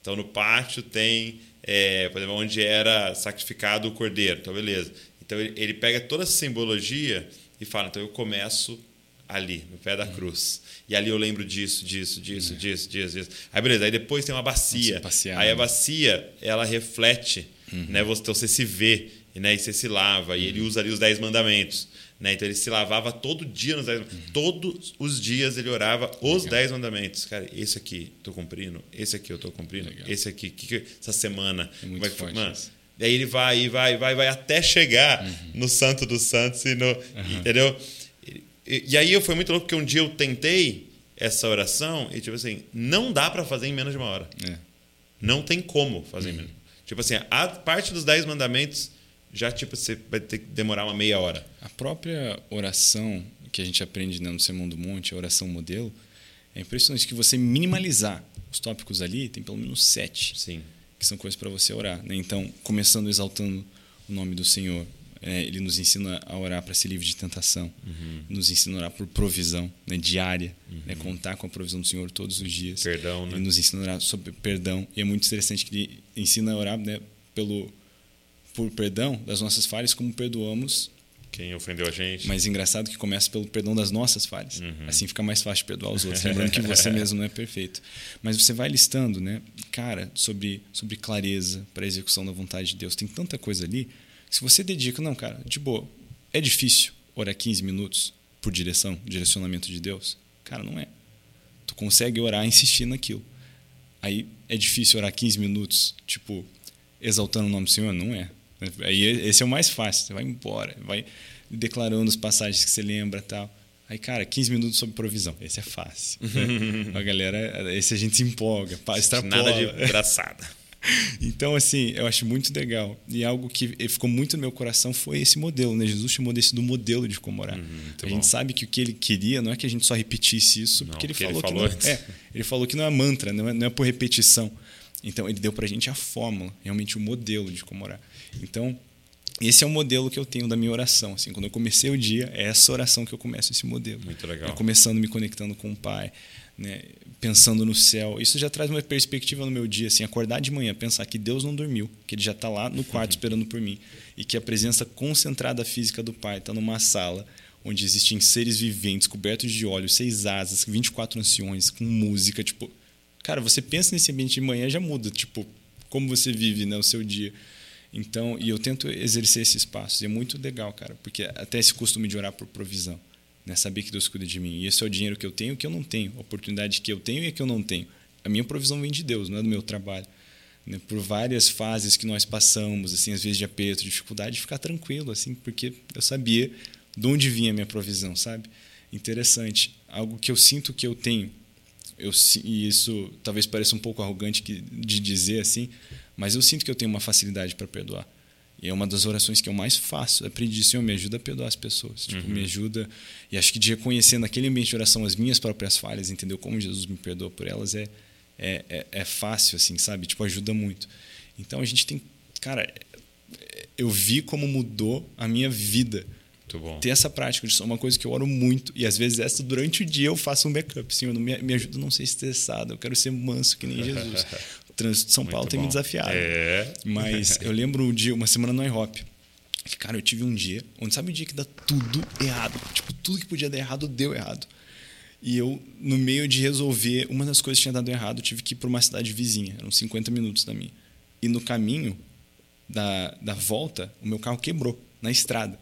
Speaker 1: Então, no pátio tem, é, por exemplo, onde era sacrificado o cordeiro. Então, beleza. Então, ele, ele pega toda essa simbologia e fala: então, eu começo ali, no pé da cruz. E ali eu lembro disso, disso, disso, é. disso, disso, disso. Aí beleza, aí depois tem uma bacia. Passear, aí a né? bacia, ela reflete, uhum. né? Você, então você se vê, né? E você se lava. Uhum. E ele usa ali os dez mandamentos, Né? Então ele se lavava todo dia nos dez uhum. Todos os dias ele orava os Legal. dez mandamentos. Cara, esse aqui estou cumprindo, esse aqui eu estou cumprindo, Legal. esse aqui, que, que, essa semana.
Speaker 2: É muito vai, forte mano,
Speaker 1: Daí ele vai, vai, vai, vai até chegar uhum. no Santo dos Santos e no. Uhum. Entendeu? E, e, aí eu foi muito louco porque um dia eu tentei essa oração e, tipo assim, não dá para fazer em menos de uma hora. É. Não tem como fazer uhum. em menos. Tipo assim, a parte dos dez mandamentos já tipo você vai ter que demorar uma meia hora.
Speaker 2: A própria oração que a gente aprende no Sermão do Monte, a oração modelo, é impressionante que você minimalizar os tópicos ali, tem pelo menos sete.
Speaker 1: Sim.
Speaker 2: Que são coisas para você orar. Né? Então, começando exaltando o nome do Senhor, é, ele nos ensina a orar para ser livre de tentação, uhum. nos ensina a orar por provisão né, diária, né, uhum. né, contar com a provisão do Senhor todos os dias.
Speaker 1: Perdão, né?
Speaker 2: Ele nos ensina a orar sobre perdão. E é muito interessante que ele ensina a orar né, pelo, por perdão das nossas falhas, como perdoamos
Speaker 1: quem ofendeu a gente.
Speaker 2: Mas engraçado que começa pelo perdão das nossas falhas. Uhum. Assim fica mais fácil perdoar os outros, lembrando que você mesmo não é perfeito. Mas você vai listando, né? Cara, sobre, sobre clareza para a execução da vontade de Deus. Tem tanta coisa ali se você dedica, não, cara, de boa, é difícil orar 15 minutos por direção, direcionamento de Deus? Cara, não é. Tu consegue orar insistir naquilo. Aí é difícil orar 15 minutos, tipo, exaltando o nome do Senhor? Não é. Aí esse é o mais fácil. Você vai embora, vai declarando as passagens que você lembra tal. Aí, cara, 15 minutos sobre provisão. Esse é fácil. Né? a galera, esse a gente se empolga, extrapola.
Speaker 1: Nada de engraçada.
Speaker 2: Então, assim, eu acho muito legal. E algo que ficou muito no meu coração foi esse modelo, né? Jesus chamou desse do modelo de como orar. Uhum, a gente sabe que o que ele queria não é que a gente só repetisse isso, porque ele falou ele falou que não, é, ele falou que não é mantra, não é, não é por repetição. Então, ele deu pra gente a fórmula, realmente o modelo de como orar. Então, esse é o modelo que eu tenho da minha oração. Assim, quando eu comecei o dia, é essa oração que eu começo esse modelo.
Speaker 1: Muito legal.
Speaker 2: Eu começando me conectando com o Pai, né, pensando no céu. Isso já traz uma perspectiva no meu dia, assim, acordar de manhã, pensar que Deus não dormiu, que Ele já está lá no quarto esperando por mim e que a presença concentrada física do Pai está numa sala onde existem seres viventes cobertos de óleo, seis asas, 24 anciões, com música, tipo, cara, você pensa nesse ambiente de manhã já muda, tipo, como você vive, né, o seu dia. Então, e eu tento exercer esses passos. E é muito legal, cara, porque até esse costume de orar por provisão né? Saber que Deus cuida de mim. E esse é o dinheiro que eu tenho que eu não tenho, a oportunidade que eu tenho e que eu não tenho. A minha provisão vem de Deus, não é do meu trabalho. Né? Por várias fases que nós passamos, assim, às vezes de aperto, de dificuldade, ficar tranquilo, assim, porque eu sabia de onde vinha a minha provisão, sabe? Interessante. Algo que eu sinto que eu tenho, eu, e isso talvez pareça um pouco arrogante de dizer assim, mas eu sinto que eu tenho uma facilidade para perdoar. E é uma das orações que eu mais faço. É pedir, Senhor, me ajuda a perdoar as pessoas. Tipo, uhum. me ajuda. E acho que de reconhecer naquele ambiente de oração as minhas próprias falhas, entendeu? Como Jesus me perdoa por elas, é, é, é, é fácil, assim, sabe? Tipo, ajuda muito. Então a gente tem. Cara, eu vi como mudou a minha vida. Ter essa prática de uma coisa que eu oro muito. E às vezes essa durante o dia eu faço um backup. Senhor, me, me ajuda a não ser estressado. Eu quero ser manso que nem Jesus. trânsito de São Paulo Muito tem bom. me desafiado.
Speaker 1: É.
Speaker 2: Mas eu lembro um dia, uma semana no iHop. Cara, eu tive um dia onde sabe o dia que dá tudo errado? Tipo, tudo que podia dar errado deu errado. E eu, no meio de resolver uma das coisas que tinha dado errado, tive que ir para uma cidade vizinha. Eram 50 minutos da minha. E no caminho da, da volta, o meu carro quebrou na estrada.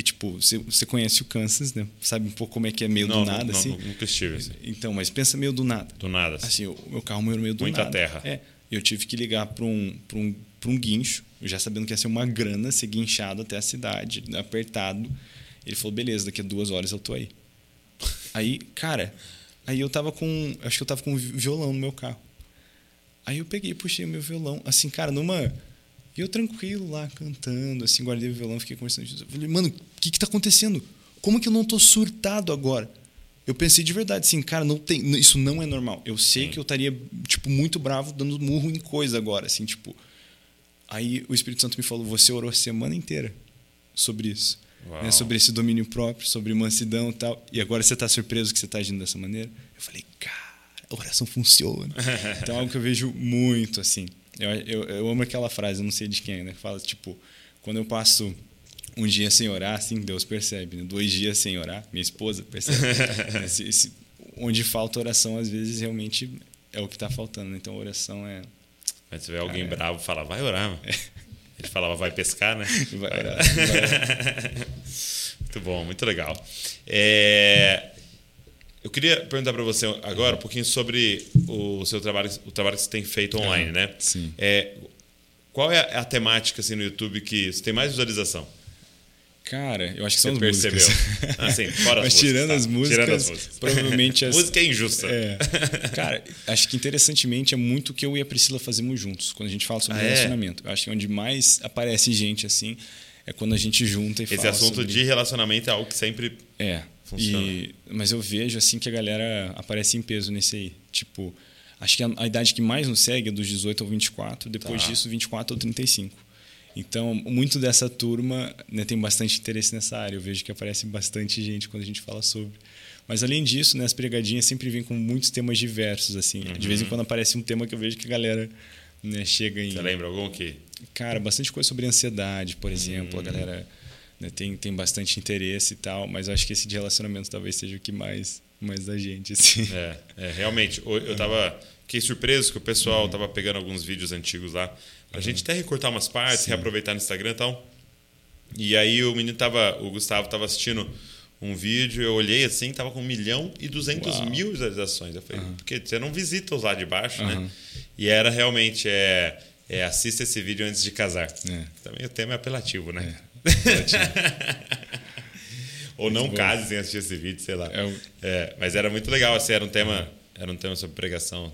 Speaker 2: E, tipo, você, você conhece o Kansas, né? Sabe um pouco como é que é meio não, do nada,
Speaker 1: não,
Speaker 2: assim?
Speaker 1: Não, nunca estive. Assim.
Speaker 2: Então, mas pensa meio do nada.
Speaker 1: Do nada.
Speaker 2: Assim, o meu carro morreu meio do
Speaker 1: Muita
Speaker 2: nada.
Speaker 1: Muita terra.
Speaker 2: É. Eu tive que ligar para um, um, um guincho, já sabendo que ia ser uma grana ser guinchado até a cidade, apertado. Ele falou, beleza, daqui a duas horas eu tô aí. Aí, cara, aí eu tava com. Acho que eu tava com um violão no meu carro. Aí eu peguei, puxei o meu violão, assim, cara, numa e eu tranquilo lá, cantando, assim, guardei o violão, fiquei conversando com Jesus. Eu falei, mano, o que que tá acontecendo? Como que eu não tô surtado agora? Eu pensei de verdade, assim, cara, não tem, isso não é normal. Eu sei Sim. que eu estaria, tipo, muito bravo, dando murro em coisa agora, assim, tipo. Aí o Espírito Santo me falou, você orou a semana inteira sobre isso. Né, sobre esse domínio próprio, sobre mansidão e tal. E agora você está surpreso que você está agindo dessa maneira? Eu falei, cara, a oração funciona. então é algo que eu vejo muito, assim. Eu, eu, eu amo aquela frase, eu não sei de quem, né? Que fala, tipo, quando eu passo um dia sem orar, assim, Deus percebe. Né? Dois dias sem orar, minha esposa percebe. esse, esse, onde falta oração, às vezes, realmente é o que está faltando. Né? Então, oração é...
Speaker 1: Mas você vê alguém Cara, bravo fala, vai orar, mano. É. Ele falava, vai pescar, né?
Speaker 2: Vai orar. Vai orar.
Speaker 1: Muito bom, muito legal. É, eu queria perguntar para você agora um pouquinho sobre o seu trabalho, o trabalho que você tem feito online, né?
Speaker 2: Sim.
Speaker 1: É, qual é a temática assim, no YouTube que você tem mais visualização?
Speaker 2: Cara, eu acho que são
Speaker 1: Você
Speaker 2: as
Speaker 1: percebeu?
Speaker 2: músicas.
Speaker 1: Assim, fora as
Speaker 2: Mas
Speaker 1: músicas,
Speaker 2: tirando,
Speaker 1: tá?
Speaker 2: as músicas,
Speaker 1: Tirando as músicas.
Speaker 2: provavelmente as...
Speaker 1: Música é injusta.
Speaker 2: É. Cara, acho que interessantemente é muito o que eu e a Priscila fazemos juntos, quando a gente fala sobre
Speaker 1: Ah, é?
Speaker 2: relacionamento. Eu acho que onde mais aparece gente assim é quando a gente junta e
Speaker 1: Esse
Speaker 2: fala
Speaker 1: assunto
Speaker 2: sobre...
Speaker 1: de relacionamento é algo que sempre.
Speaker 2: É.
Speaker 1: Funciona.
Speaker 2: E, mas eu vejo assim que a galera aparece em peso nesse aí. Tipo, acho que a, a idade que mais nos segue é dos 18 ao 24, depois
Speaker 1: Tá.
Speaker 2: disso 24 ao 35. Então, muito dessa turma né, tem bastante interesse nessa área. Eu vejo que aparece bastante gente quando a gente fala sobre. Mas além disso, né, as pregadinhas sempre vêm com muitos temas diversos assim. De vez em quando aparece um tema que eu vejo que a galera né, chega em
Speaker 1: Você lembra algum que.
Speaker 2: Cara, bastante coisa sobre ansiedade, por exemplo.
Speaker 1: Hum.
Speaker 2: A galera né, tem, tem bastante interesse e tal, mas eu acho que esse de relacionamento talvez seja o que mais, mais da gente, assim.
Speaker 1: É, é, realmente. Eu tava. Fiquei surpreso que o pessoal tava pegando alguns vídeos antigos lá. Pra gente até recortar umas partes,
Speaker 2: Sim.
Speaker 1: reaproveitar no Instagram e tal. E aí o menino tava. O Gustavo tava assistindo um vídeo, eu olhei assim, tava com 1 milhão e 200
Speaker 2: Uau.
Speaker 1: mil visualizações. Eu falei, porque você não visita os lá de baixo, né?
Speaker 2: Aham.
Speaker 1: E era realmente. É, é, assista esse vídeo antes de casar.
Speaker 2: É.
Speaker 1: Também o tema é apelativo, né?
Speaker 2: É.
Speaker 1: Ou não case sem assistir esse vídeo, sei lá.
Speaker 2: É
Speaker 1: É, mas era muito legal, assim, era um tema, era um tema sobre pregação.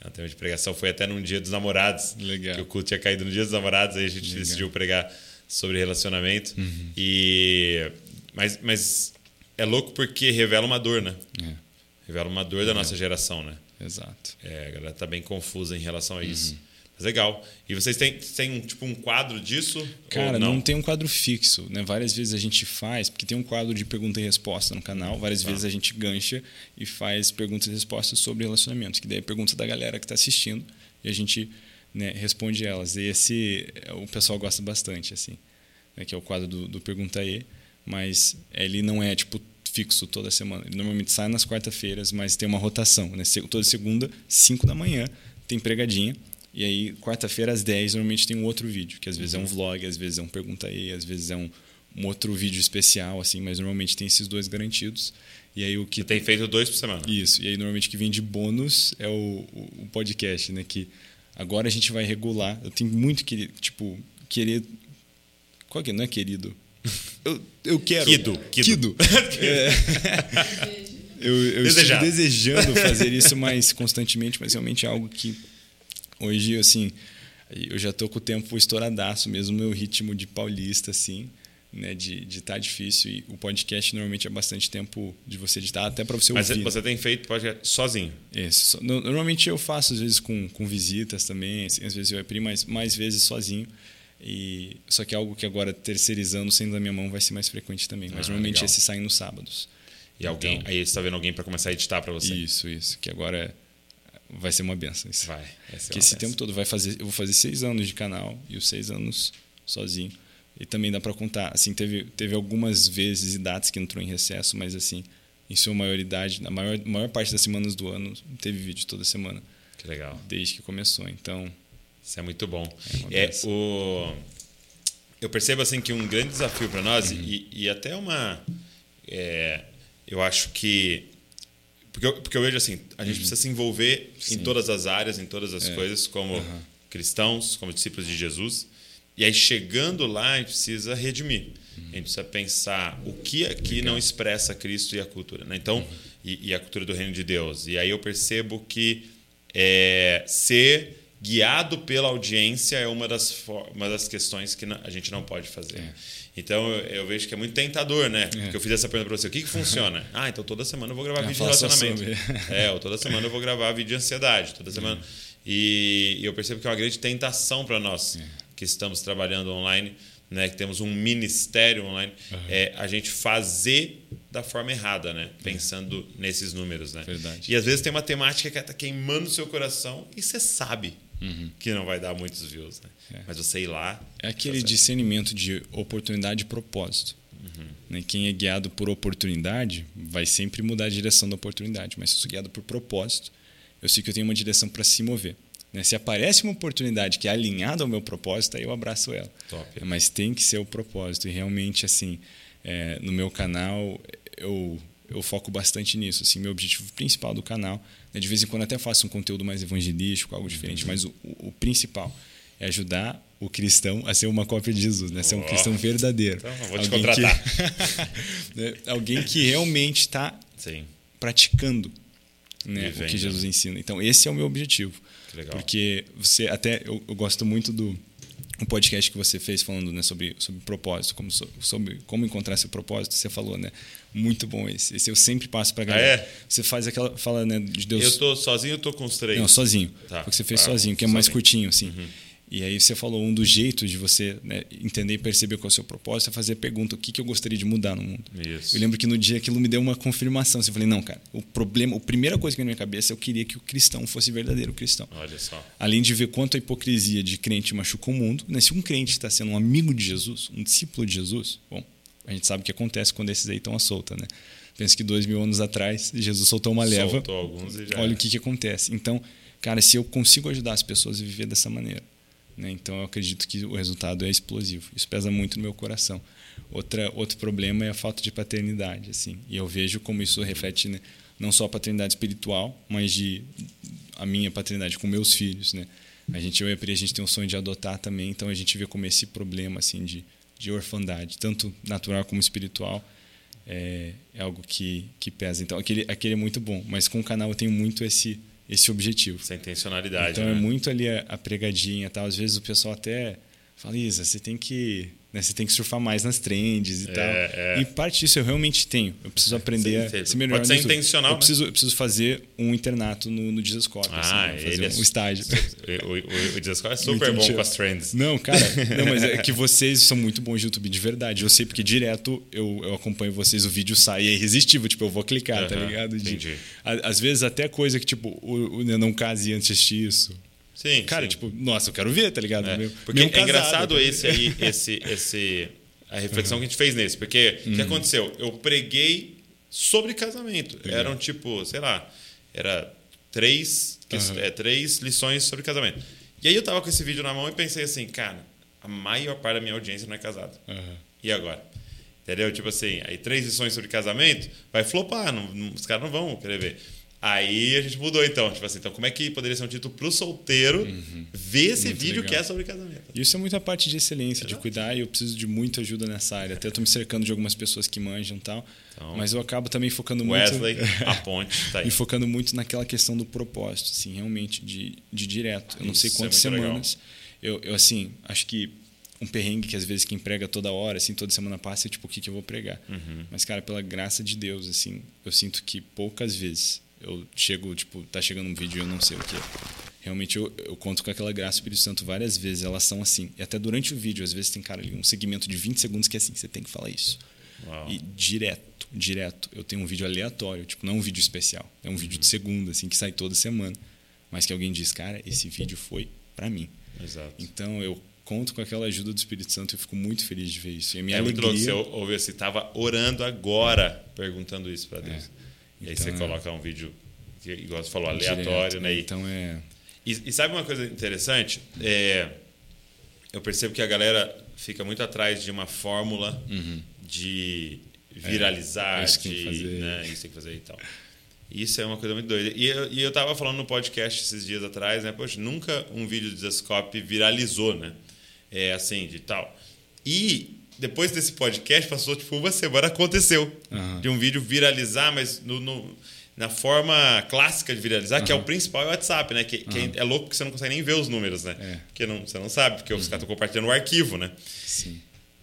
Speaker 1: Era um tema de pregação. Foi até num dia dos namorados.
Speaker 2: Legal.
Speaker 1: Que o culto tinha caído no dia dos namorados, aí a gente
Speaker 2: Legal.
Speaker 1: decidiu pregar sobre relacionamento.
Speaker 2: Uhum.
Speaker 1: E mas, mas é louco porque revela uma dor, né?
Speaker 2: É,
Speaker 1: Revela uma dor da nossa geração, né?
Speaker 2: exato.
Speaker 1: É, a galera tá bem confusa em relação a
Speaker 2: Uhum.
Speaker 1: isso. Mas legal. E vocês têm, têm um, tipo um quadro disso?
Speaker 2: Cara, não?
Speaker 1: não?
Speaker 2: tem um quadro fixo, né? Várias vezes a gente faz, porque tem um quadro de pergunta e resposta no canal, várias
Speaker 1: Tá.
Speaker 2: vezes a gente gancha e faz perguntas e respostas sobre relacionamentos, que daí é pergunta da galera que está assistindo e a gente né, responde elas. E esse é, o pessoal gosta bastante, assim, né? que é o quadro do, do Pergunta E, mas ele não é tipo fixo toda semana. Ele normalmente sai nas quarta-feiras, mas tem uma rotação, né? Toda segunda, 5 da manhã, tem pregadinha. E aí, quarta-feira às 10, normalmente tem um outro vídeo, que às vezes é um vlog, às vezes é um pergunta aí, às vezes é um, um outro vídeo especial, assim, mas normalmente tem esses dois garantidos. E aí o que
Speaker 1: Você tem feito dois por semana.
Speaker 2: Isso. E aí normalmente o que vem de bônus é o, o, podcast, né? Que agora a gente vai regular. Eu tenho muito que, tipo, querer. Qual que é? Não é querido? Eu, eu quero.
Speaker 1: Kido, kido.
Speaker 2: Kido. É. Eu, eu
Speaker 1: Desejado.
Speaker 2: desejando fazer isso mais constantemente, mas realmente é algo que hoje, assim, eu já tô com o tempo estouradaço, mesmo meu ritmo de paulista, assim, né, de de tá difícil e o podcast normalmente é bastante tempo de você editar, até para você
Speaker 1: Mas
Speaker 2: ouvir.
Speaker 1: você tem feito podcast sozinho.
Speaker 2: Isso. Normalmente eu faço, às vezes, com, com visitas também, assim, às vezes eu e mas mais vezes sozinho. E, só que é algo que agora, terceirizando, sendo da minha mão, vai ser mais frequente também. Mas
Speaker 1: Ah,
Speaker 2: normalmente
Speaker 1: legal.
Speaker 2: esse sai nos sábados.
Speaker 1: E alguém,
Speaker 2: Então-
Speaker 1: aí você está vendo alguém para começar a editar para você.
Speaker 2: Isso, isso. Que agora é- vai ser uma benção. Isso.
Speaker 1: Vai.
Speaker 2: Porque esse
Speaker 1: peça.
Speaker 2: tempo todo vai fazer, eu vou fazer seis anos de canal e os seis anos sozinho. E também dá para contar, assim, teve, teve algumas vezes e datas que entrou em recesso, mas assim, em sua maioridade, na maior, maior parte das semanas do ano, teve vídeo toda semana,
Speaker 1: Que legal.
Speaker 2: desde que começou. Então,
Speaker 1: Isso é muito bom. É,
Speaker 2: benção.
Speaker 1: o... Eu percebo assim que um grande desafio para nós
Speaker 2: Uhum.
Speaker 1: e, e até uma, é, eu acho que porque eu, porque eu vejo assim, a gente precisa se envolver em
Speaker 2: Uhum. Sim.
Speaker 1: todas as áreas, em todas as
Speaker 2: É.
Speaker 1: coisas, como
Speaker 2: Aham.
Speaker 1: cristãos, como discípulos de Jesus. E aí chegando lá, a gente precisa redimir.
Speaker 2: Uhum.
Speaker 1: A gente precisa pensar o que aqui não expressa Cristo e a cultura, né? Então,
Speaker 2: Uhum.
Speaker 1: e, e a cultura do reino de Deus. E aí eu percebo que é, ser guiado pela audiência é uma das, uma das questões que a gente não pode fazer.
Speaker 2: É.
Speaker 1: Então eu, eu vejo que é muito tentador, né? Porque eu fiz essa pergunta para você: o que, que funciona? ah, então toda semana eu vou gravar
Speaker 2: Ah,
Speaker 1: vídeo de relacionamento. É, ou toda semana eu vou gravar vídeo de ansiedade, toda semana. E, e eu percebo que é uma grande tentação para nós que estamos trabalhando online, né, que temos um ministério online, é a gente fazer da forma errada, né? Pensando nesses números, né?
Speaker 2: Verdade.
Speaker 1: E às vezes tem uma temática que está queimando o seu coração e você sabe que não vai dar muitos views, né?
Speaker 2: É.
Speaker 1: Mas você ir lá.
Speaker 2: é aquele discernimento de oportunidade e propósito. Né? Quem é guiado por oportunidade vai sempre mudar a direção da oportunidade, mas se eu sou guiado por propósito, eu sei que eu tenho uma direção para se mover. Né? Se aparece uma oportunidade que é alinhada ao meu propósito, aí eu abraço ela.
Speaker 1: Top.
Speaker 2: Mas tem que ser o propósito. E realmente, assim, é, no meu canal, eu, eu foco bastante nisso. Assim, meu objetivo principal do canal, né, de vez em quando até faço um conteúdo mais evangelístico, algo diferente, uhum. mas o, o, principal é ajudar o cristão a ser uma cópia de Jesus, né? Ser um oh. cristão verdadeiro.
Speaker 1: Então, vou te alguém contratar.
Speaker 2: Que, né? Alguém que realmente está praticando né, o que Jesus ensina. Então, esse é o meu objetivo. Porque você até eu, eu gosto muito do um podcast que você fez falando né, sobre, sobre propósito, como, sobre como encontrar seu propósito, você falou, né? Muito bom esse. Esse eu sempre passo para galera.
Speaker 1: Ah, é?
Speaker 2: Você faz aquela fala né, de Deus.
Speaker 1: Eu tô sozinho, eu tô com os três.
Speaker 2: Não, sozinho. Tá. Porque você fez ah, sozinho, que é sozinho. mais curtinho assim. Uhum. E aí você falou um dos jeitos de você né, entender e perceber qual é o seu propósito é fazer a pergunta o que, que eu gostaria de mudar no mundo.
Speaker 1: Isso.
Speaker 2: Eu lembro que no dia aquilo me deu uma confirmação. Assim, eu falei, não, cara, o problema, a primeira coisa que veio na minha cabeça é eu queria que o cristão fosse verdadeiro cristão.
Speaker 1: Olha só.
Speaker 2: Além de ver quanto a hipocrisia de crente machuca o mundo, né, se um crente está sendo um amigo de Jesus, um discípulo de Jesus, bom, a gente sabe o que acontece quando esses aí estão à solta, né? Penso que dois mil anos atrás, Jesus soltou uma leva.
Speaker 1: Soltou alguns e já.
Speaker 2: Olha o que, que acontece. Então, cara, se eu consigo ajudar as pessoas a viver dessa maneira, né? Então eu acredito que o resultado é explosivo. Isso pesa muito no meu coração. Outra, outro problema é a falta de paternidade. assim. E eu vejo como isso reflete né? não só a paternidade espiritual, mas de a minha paternidade com meus filhos. Né? A gente, eu e a Pri, a gente tem um sonho de adotar também, então a gente vê como esse problema assim de, de orfandade, tanto natural como espiritual, é, é algo que, que pesa. Então aquele, aquele é muito bom, mas com o canal eu tenho muito esse esse objetivo.
Speaker 1: Essa intencionalidade.
Speaker 2: Então
Speaker 1: é
Speaker 2: né? é muito ali a, a pregadinha, tal. Às vezes o pessoal até fala, Isa, você tem que né? Você tem que surfar mais nas trends e é, tal. É. E parte disso eu realmente tenho. Eu preciso aprender sim, a se melhorar.
Speaker 1: Pode ser intencional.
Speaker 2: Eu, né? preciso, eu preciso fazer um internato no, no Jesus Cop.
Speaker 1: Ah,
Speaker 2: assim, fazer
Speaker 1: um,
Speaker 2: é, estágio.
Speaker 1: O, o, o Jesus Cop é super bom com as trends.
Speaker 2: Não, cara, não, mas é que vocês são muito bons de YouTube de verdade. Eu sei porque direto eu, eu acompanho vocês, o vídeo sai é irresistível. Tipo, eu vou clicar, tá ligado?
Speaker 1: De, entendi.
Speaker 2: Às vezes até coisa que, tipo, o, o não case antes de assistir isso.
Speaker 1: Sim.
Speaker 2: Cara,
Speaker 1: sim.
Speaker 2: tipo, nossa, eu quero ver, tá ligado?
Speaker 1: É. Meu, porque é engraçado tá esse aí, esse, esse a reflexão uhum. que a gente fez nesse. Porque o uhum. que aconteceu? Eu preguei sobre casamento. Uhum. Eram tipo, sei lá, era três, é, três lições sobre casamento. E aí eu tava com esse vídeo na mão e pensei assim, cara, a maior parte da minha audiência não é casada. E agora? Entendeu? Tipo assim, aí três lições sobre casamento, vai flopar, não, não, os caras não vão querer ver. Aí a gente mudou então, tipo assim, então como é que poderia ser um título pro solteiro uhum. ver esse muito vídeo legal. que é sobre casamento?
Speaker 2: Isso é muita parte de excelência, Exato. de cuidar, e eu preciso de muita ajuda nessa área. Até estou me cercando de algumas pessoas que manjam e tal, então, mas eu acabo também focando
Speaker 1: Wesley,
Speaker 2: muito...
Speaker 1: Wesley, a ponte, tá aí.
Speaker 2: e focando muito naquela questão do propósito, assim, realmente, de, de direto. Eu não Isso sei é quantas é semanas. Eu, eu, assim, acho que um perrengue que às vezes quem prega toda hora, assim, toda semana passa, é tipo, o que, que eu vou pregar?
Speaker 1: Uhum.
Speaker 2: Mas, cara, pela graça de Deus, assim, eu sinto que poucas vezes eu chego, tipo, tá chegando um vídeo e eu não sei o que é. Realmente eu, eu conto com aquela graça do Espírito Santo várias vezes, elas são assim. E até durante o vídeo, às vezes tem, cara, um segmento de 20 segundos que é assim, você tem que falar isso.
Speaker 1: Uau.
Speaker 2: E direto, direto, eu tenho um vídeo aleatório, tipo, não é um vídeo especial, é um vídeo de uhum. segunda, assim, que sai toda semana. Mas que alguém diz, cara, esse vídeo foi para mim.
Speaker 1: Exato.
Speaker 2: Então eu conto com aquela ajuda do Espírito Santo e fico muito feliz de ver isso. E a minha
Speaker 1: é
Speaker 2: alegria...
Speaker 1: muito louco você ouvir assim, tava orando agora, perguntando isso para Deus. É. E aí então, você é. coloca um vídeo, que, igual você falou, aleatório, Direto, né?
Speaker 2: Então é.
Speaker 1: E, e, sabe uma coisa interessante? É, eu percebo que a galera fica muito atrás de uma fórmula
Speaker 2: uhum.
Speaker 1: de viralizar,
Speaker 2: é, isso
Speaker 1: de
Speaker 2: fazer.
Speaker 1: Né, isso tem que fazer e tal. Isso é uma coisa muito doida. E eu, e eu tava falando no podcast esses dias atrás, né? Poxa, nunca um vídeo de Zascope viralizou, né? É assim, de tal. E depois desse podcast, passou tipo uma semana, aconteceu.
Speaker 2: Uhum.
Speaker 1: De um vídeo viralizar, mas no, no, na forma clássica de viralizar, uhum. que é o principal é o WhatsApp, né? Que, que, é louco que você não consegue nem ver os números, né?
Speaker 2: É.
Speaker 1: Porque não, você não sabe, porque os uhum. caras estão compartilhando o arquivo, né?
Speaker 2: Sim.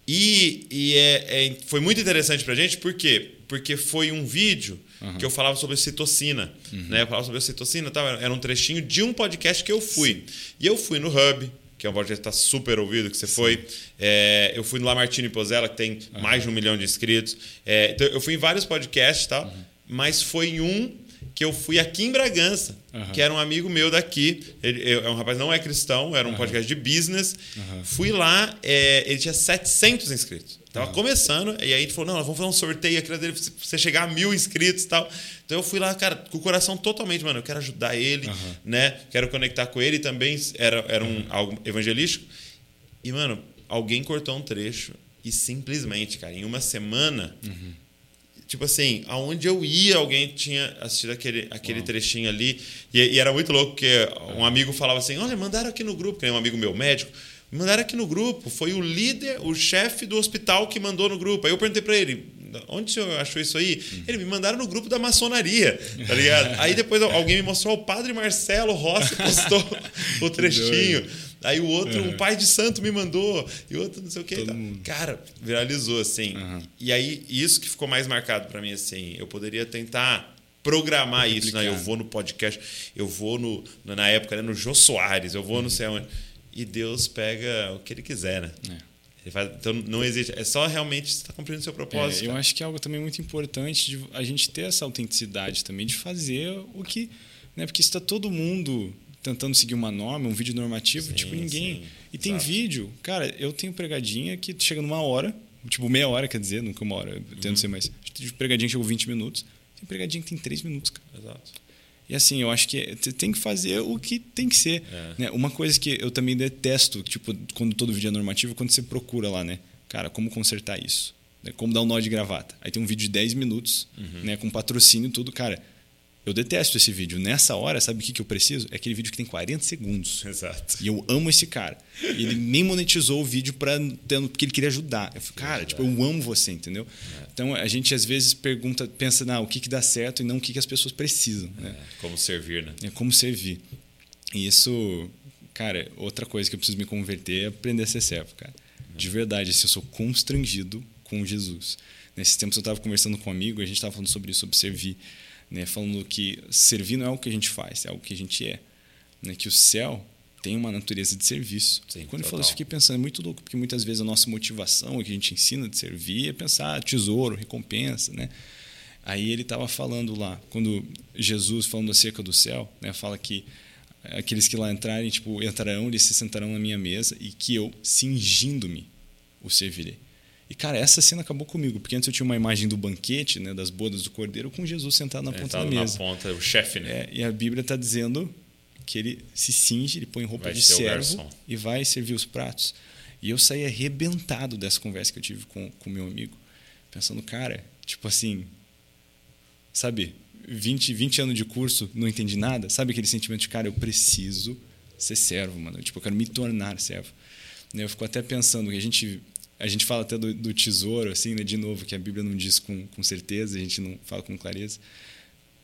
Speaker 1: E, e é, é, foi muito interessante pra gente, por quê? Porque foi um vídeo que eu falava sobre citocina.
Speaker 2: Uhum.
Speaker 1: Né? Eu falava sobre citocina, tal, era um trechinho de um podcast que eu fui. E eu fui no Hub, que é um podcast que está super ouvido, que você Sim. foi. É, eu fui no Lamartine Pozella, que tem uhum. mais de um milhão de inscritos. É, então eu fui em vários podcasts e tal, uhum. mas foi em um que eu fui aqui em Bragança, uhum. que era um amigo meu daqui. Ele, é um rapaz não é cristão, era um podcast de business. Fui lá, é, ele tinha 700 inscritos. Tava começando, e aí a gente falou: não, vamos fazer um sorteio aqui dele pra você chegar a mil inscritos e tal. Então eu fui lá, cara, com o coração totalmente, mano, eu quero ajudar ele, né? Quero conectar com ele também. Era, era um, algo evangelístico. E, mano, alguém cortou um trecho E simplesmente, cara, em uma semana, uhum. Tipo assim, aonde eu ia, alguém tinha assistido aquele, aquele trechinho ali. E, e, era muito louco, porque um amigo falava assim: olha, mandaram aqui no grupo, que é um amigo meu médico. Me mandaram aqui no grupo. Foi o líder, o chefe do hospital que mandou no grupo. Aí eu perguntei para ele: onde o senhor achou isso aí? Uhum. Ele me mandaram no grupo da maçonaria, tá ligado? aí depois alguém me mostrou, o padre Marcelo Rossi postou o trechinho. Aí o outro, uhum. um pai de santo me mandou, e outro não sei o que. Tá. Cara, viralizou assim. Uhum. E aí, isso que ficou mais marcado para mim, assim, eu poderia tentar programar isso, né? Eu vou no podcast, eu vou no, na época, né, no Jô Soares, eu vou uhum. no céu. onde. E Deus pega o que ele quiser, né? É. Faz, então não existe. É só realmente estar cumprindo o seu propósito.
Speaker 2: É, eu acho que é algo também muito importante de a gente ter essa autenticidade também, de fazer o que. Né, porque está todo mundo tentando seguir uma norma, um vídeo normativo, sim, tipo, ninguém. Sim, e tem exato. vídeo, cara, eu tenho pregadinha que chega numa hora, tipo meia hora, quer dizer, nunca uma hora, tento uhum. ser mais. Pregadinha que chegou 20 minutos, tem pregadinha que tem 3 minutos, cara.
Speaker 1: Exato.
Speaker 2: E assim, eu acho que tem que fazer o que tem que ser. É. Né? Uma coisa que eu também detesto, tipo, quando todo vídeo é normativo, quando você procura lá, né? Cara, como consertar isso? Né? Como dar um nó de gravata? Aí tem um vídeo de 10 minutos, uhum. né? Com patrocínio e tudo. Cara, eu detesto esse vídeo. Nessa hora, sabe o que, que eu preciso? É aquele vídeo que tem 40 segundos.
Speaker 1: Exato.
Speaker 2: E eu amo esse cara. Ele nem monetizou o vídeo pra, porque ele queria ajudar. Eu falei, cara, tipo, eu amo você, entendeu? É. Então a gente às vezes pergunta, pensa, não, o que, que dá certo e não o que, que as pessoas precisam. Né?
Speaker 1: É, como servir, né?
Speaker 2: É como servir. E isso, cara, outra coisa que eu preciso me converter é aprender a ser servo, cara. De verdade, assim, eu sou constrangido com Jesus. Nesses tempos eu estava conversando com um amigo, a gente estava falando sobre isso, sobre servir né, falando que servir não é o que a gente faz, é o que a gente é. Né, que o céu tem uma natureza de serviço. Sim, Quando eu falo isso, fiquei pensando, é muito louco, porque muitas vezes a nossa motivação, o que a gente ensina de servir, é pensar tesouro, recompensa. Né? Aí ele estava falando lá, quando Jesus, falando acerca do céu, né, fala que aqueles que lá entrarem, tipo, entrarão, eles se sentarão na minha mesa e que eu, cingindo-me, o servirei. E, cara, essa cena acabou comigo, porque antes eu tinha uma imagem do banquete, né, das bodas do cordeiro, com Jesus sentado na é, ponta da mesa.
Speaker 1: na ponta, o chefe, né?
Speaker 2: É, e a Bíblia está dizendo que ele se cinge, ele põe roupa vai de servo e vai servir os pratos. E eu saí arrebentado dessa conversa que eu tive com o meu amigo, pensando, cara, tipo assim, sabe, 20, 20 anos de curso, não entendi nada, sabe aquele sentimento de, cara, eu preciso ser servo, mano, tipo, eu quero me tornar servo. Eu fico até pensando que a gente a gente fala até do, do, tesouro, assim, né? de novo, que a Bíblia não diz com, com certeza, a gente não fala com clareza.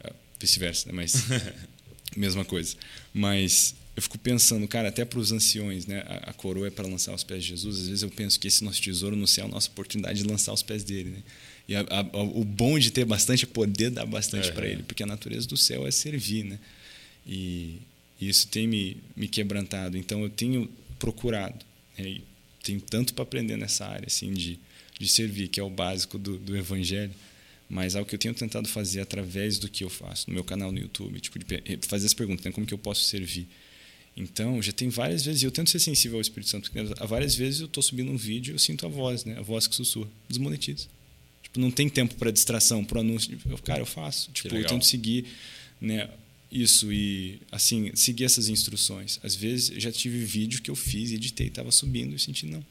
Speaker 2: É, vice-versa, né? mas mesma coisa. Mas eu fico pensando, cara, até para os anciões, né? A, a coroa é para lançar os pés de Jesus. Às vezes eu penso que esse nosso tesouro no céu é a nossa oportunidade de lançar os pés dele. Né? E a, a, o bom de ter bastante é poder dar bastante é, para ele, porque a natureza do céu é servir. Né? E, e isso tem me, me quebrantado. Então eu tenho procurado. Né? Tem tanto para aprender nessa área assim de, de servir, que é o básico do, do evangelho, mas algo que eu tenho tentado fazer através do que eu faço no meu canal no YouTube, tipo de fazer as perguntas, né? como que eu posso servir? Então, já tem várias vezes, e eu tento ser sensível ao Espírito Santo, porque há várias vezes eu estou subindo um vídeo e eu sinto a voz, né? A voz que sussurra, desmonetiza. Tipo, não tem tempo para distração, para anúncio. Eu, cara, eu faço. Tipo, eu tento seguir, né? Isso e assim seguir essas instruções. Às vezes já tive vídeo que eu fiz editei, estava subindo e senti não.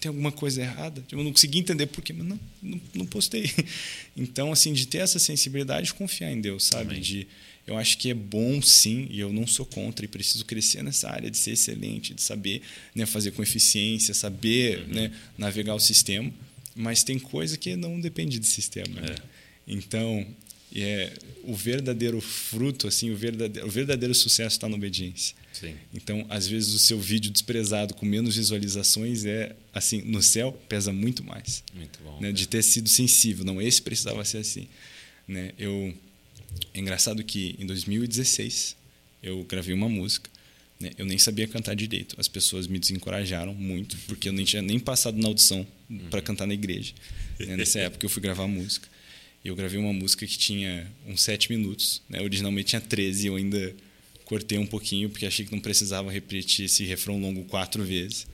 Speaker 2: Tem alguma coisa errada? Eu não consegui entender por quê, mas não, não, não postei. Então, assim, de ter essa sensibilidade, confiar em Deus, sabe? Amém. De eu acho que é bom sim, e eu não sou contra, e preciso crescer nessa área de ser excelente, de saber né, fazer com eficiência, saber uhum. né, navegar o sistema, mas tem coisa que não depende de sistema. Né? É. Né? Então, e é o verdadeiro fruto, assim, o verdadeiro, o verdadeiro sucesso está na obediência.
Speaker 1: Sim.
Speaker 2: Então, às vezes o seu vídeo desprezado com menos visualizações é assim, no céu pesa muito mais.
Speaker 1: Muito bom.
Speaker 2: Né? De ter sido sensível, não esse precisava ser assim, né? Eu é engraçado que em 2016 eu gravei uma música, né? Eu nem sabia cantar direito. As pessoas me desencorajaram muito porque eu nem tinha nem passado na audição uhum. para cantar na igreja. Né? Nessa época eu fui gravar música eu gravei uma música que tinha uns sete minutos. Né? Originalmente tinha 13, eu ainda cortei um pouquinho, porque achei que não precisava repetir esse refrão longo quatro vezes.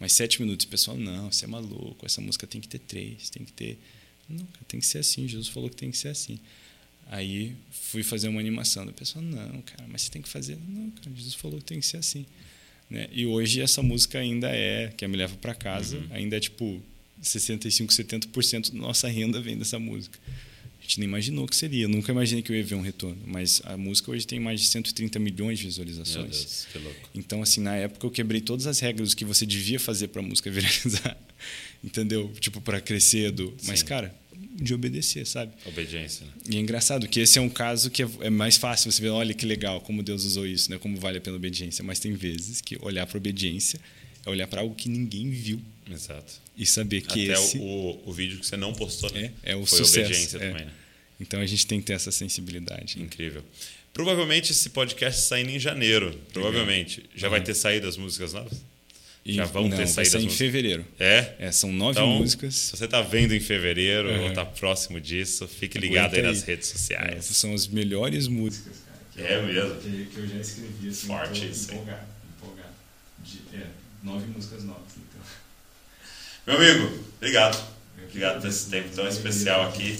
Speaker 2: Mas sete minutos, o pessoal, não, você é maluco, essa música tem que ter três, tem que ter. Não, tem que ser assim, Jesus falou que tem que ser assim. Aí fui fazer uma animação, o pessoal, não, cara, mas você tem que fazer. Não, cara, Jesus falou que tem que ser assim. Né? E hoje essa música ainda é, que me leva para casa, uhum. ainda é tipo 65, 70% da nossa renda vem dessa música. A gente nem imaginou que seria, nunca imaginei que eu ia ver um retorno, mas a música hoje tem mais de 130 milhões de visualizações. Meu
Speaker 1: Deus, que louco.
Speaker 2: Então, assim, na época eu quebrei todas as regras que você devia fazer para a música viralizar, entendeu? Tipo, para crescer do... Mas, cara, de obedecer, sabe?
Speaker 1: Obediência. Né?
Speaker 2: E é engraçado que esse é um caso que é, é mais fácil você ver, olha que legal como Deus usou isso, né? Como vale a pena a obediência. Mas tem vezes que olhar para obediência é olhar para algo que ninguém viu.
Speaker 1: Exato.
Speaker 2: E saber que
Speaker 1: Até
Speaker 2: esse...
Speaker 1: o, o vídeo que você não postou,
Speaker 2: né? É, é o
Speaker 1: Foi
Speaker 2: sucesso.
Speaker 1: obediência
Speaker 2: é.
Speaker 1: também, né?
Speaker 2: Então a gente tem que ter essa sensibilidade.
Speaker 1: Né? Incrível. Provavelmente esse podcast saindo em janeiro. Provavelmente. Legal. Já uhum. vai ter saído as músicas novas?
Speaker 2: E, Já vão não, ter saído em fevereiro.
Speaker 1: É?
Speaker 2: é? São nove
Speaker 1: então,
Speaker 2: músicas.
Speaker 1: Se você está vendo em fevereiro uhum. ou está próximo disso, fique ligado aí nas redes sociais.
Speaker 2: Essas são as melhores músicas,
Speaker 1: cara. É mesmo.
Speaker 2: Que, que, eu já escrevi assim.
Speaker 1: Forte isso.
Speaker 2: Empolgado, empolgado. De, é, nove músicas novas. Então.
Speaker 1: Meu amigo, obrigado. Obrigado por esse tempo tão especial aqui.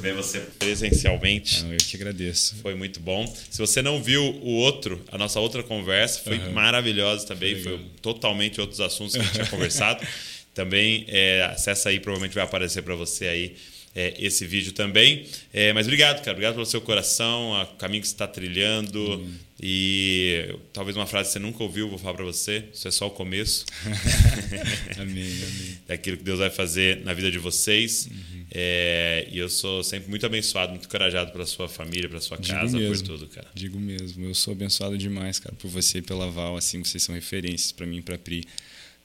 Speaker 1: Ver você presencialmente.
Speaker 2: Eu te agradeço.
Speaker 1: Foi muito bom. Se você não viu o outro, a nossa outra conversa, foi uhum. maravilhosa também. Foi, foi totalmente outros assuntos que a gente tinha conversado. Também é, acessa aí, provavelmente vai aparecer para você aí é, esse vídeo também. É, mas obrigado, cara. Obrigado pelo seu coração, o caminho que você está trilhando. Uhum. E talvez uma frase que você nunca ouviu, vou falar para você. Isso é só o começo.
Speaker 2: amém, amém.
Speaker 1: Daquilo que Deus vai fazer na vida de vocês. Uhum. É, e eu sou sempre muito abençoado, muito encorajado pela sua família, pela sua casa, por tudo, cara.
Speaker 2: Digo mesmo. Eu sou abençoado demais, cara, por você e pela Val. Assim, vocês são referências para mim e para Pri.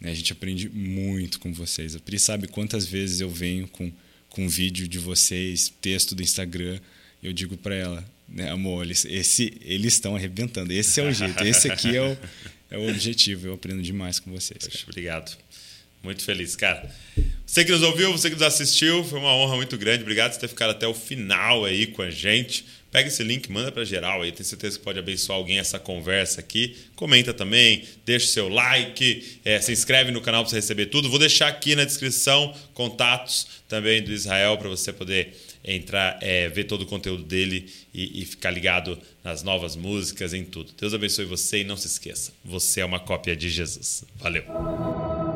Speaker 2: Né? A gente aprende muito com vocês. A Pri sabe quantas vezes eu venho com com vídeo de vocês, texto do Instagram, eu digo para ela, né, amor, eles, esse, eles estão arrebentando. Esse é o jeito, esse aqui é o, é o objetivo. Eu aprendo demais com vocês.
Speaker 1: Poxa, obrigado. Muito feliz, cara. Você que nos ouviu, você que nos assistiu, foi uma honra muito grande. Obrigado por ter ficado até o final aí com a gente. Pega esse link, manda para geral aí, tenho certeza que pode abençoar alguém essa conversa aqui. Comenta também, deixa o seu like, é, se inscreve no canal para você receber tudo. Vou deixar aqui na descrição contatos também do Israel para você poder entrar, é, ver todo o conteúdo dele e, e ficar ligado nas novas músicas, em tudo. Deus abençoe você e não se esqueça, você é uma cópia de Jesus. Valeu!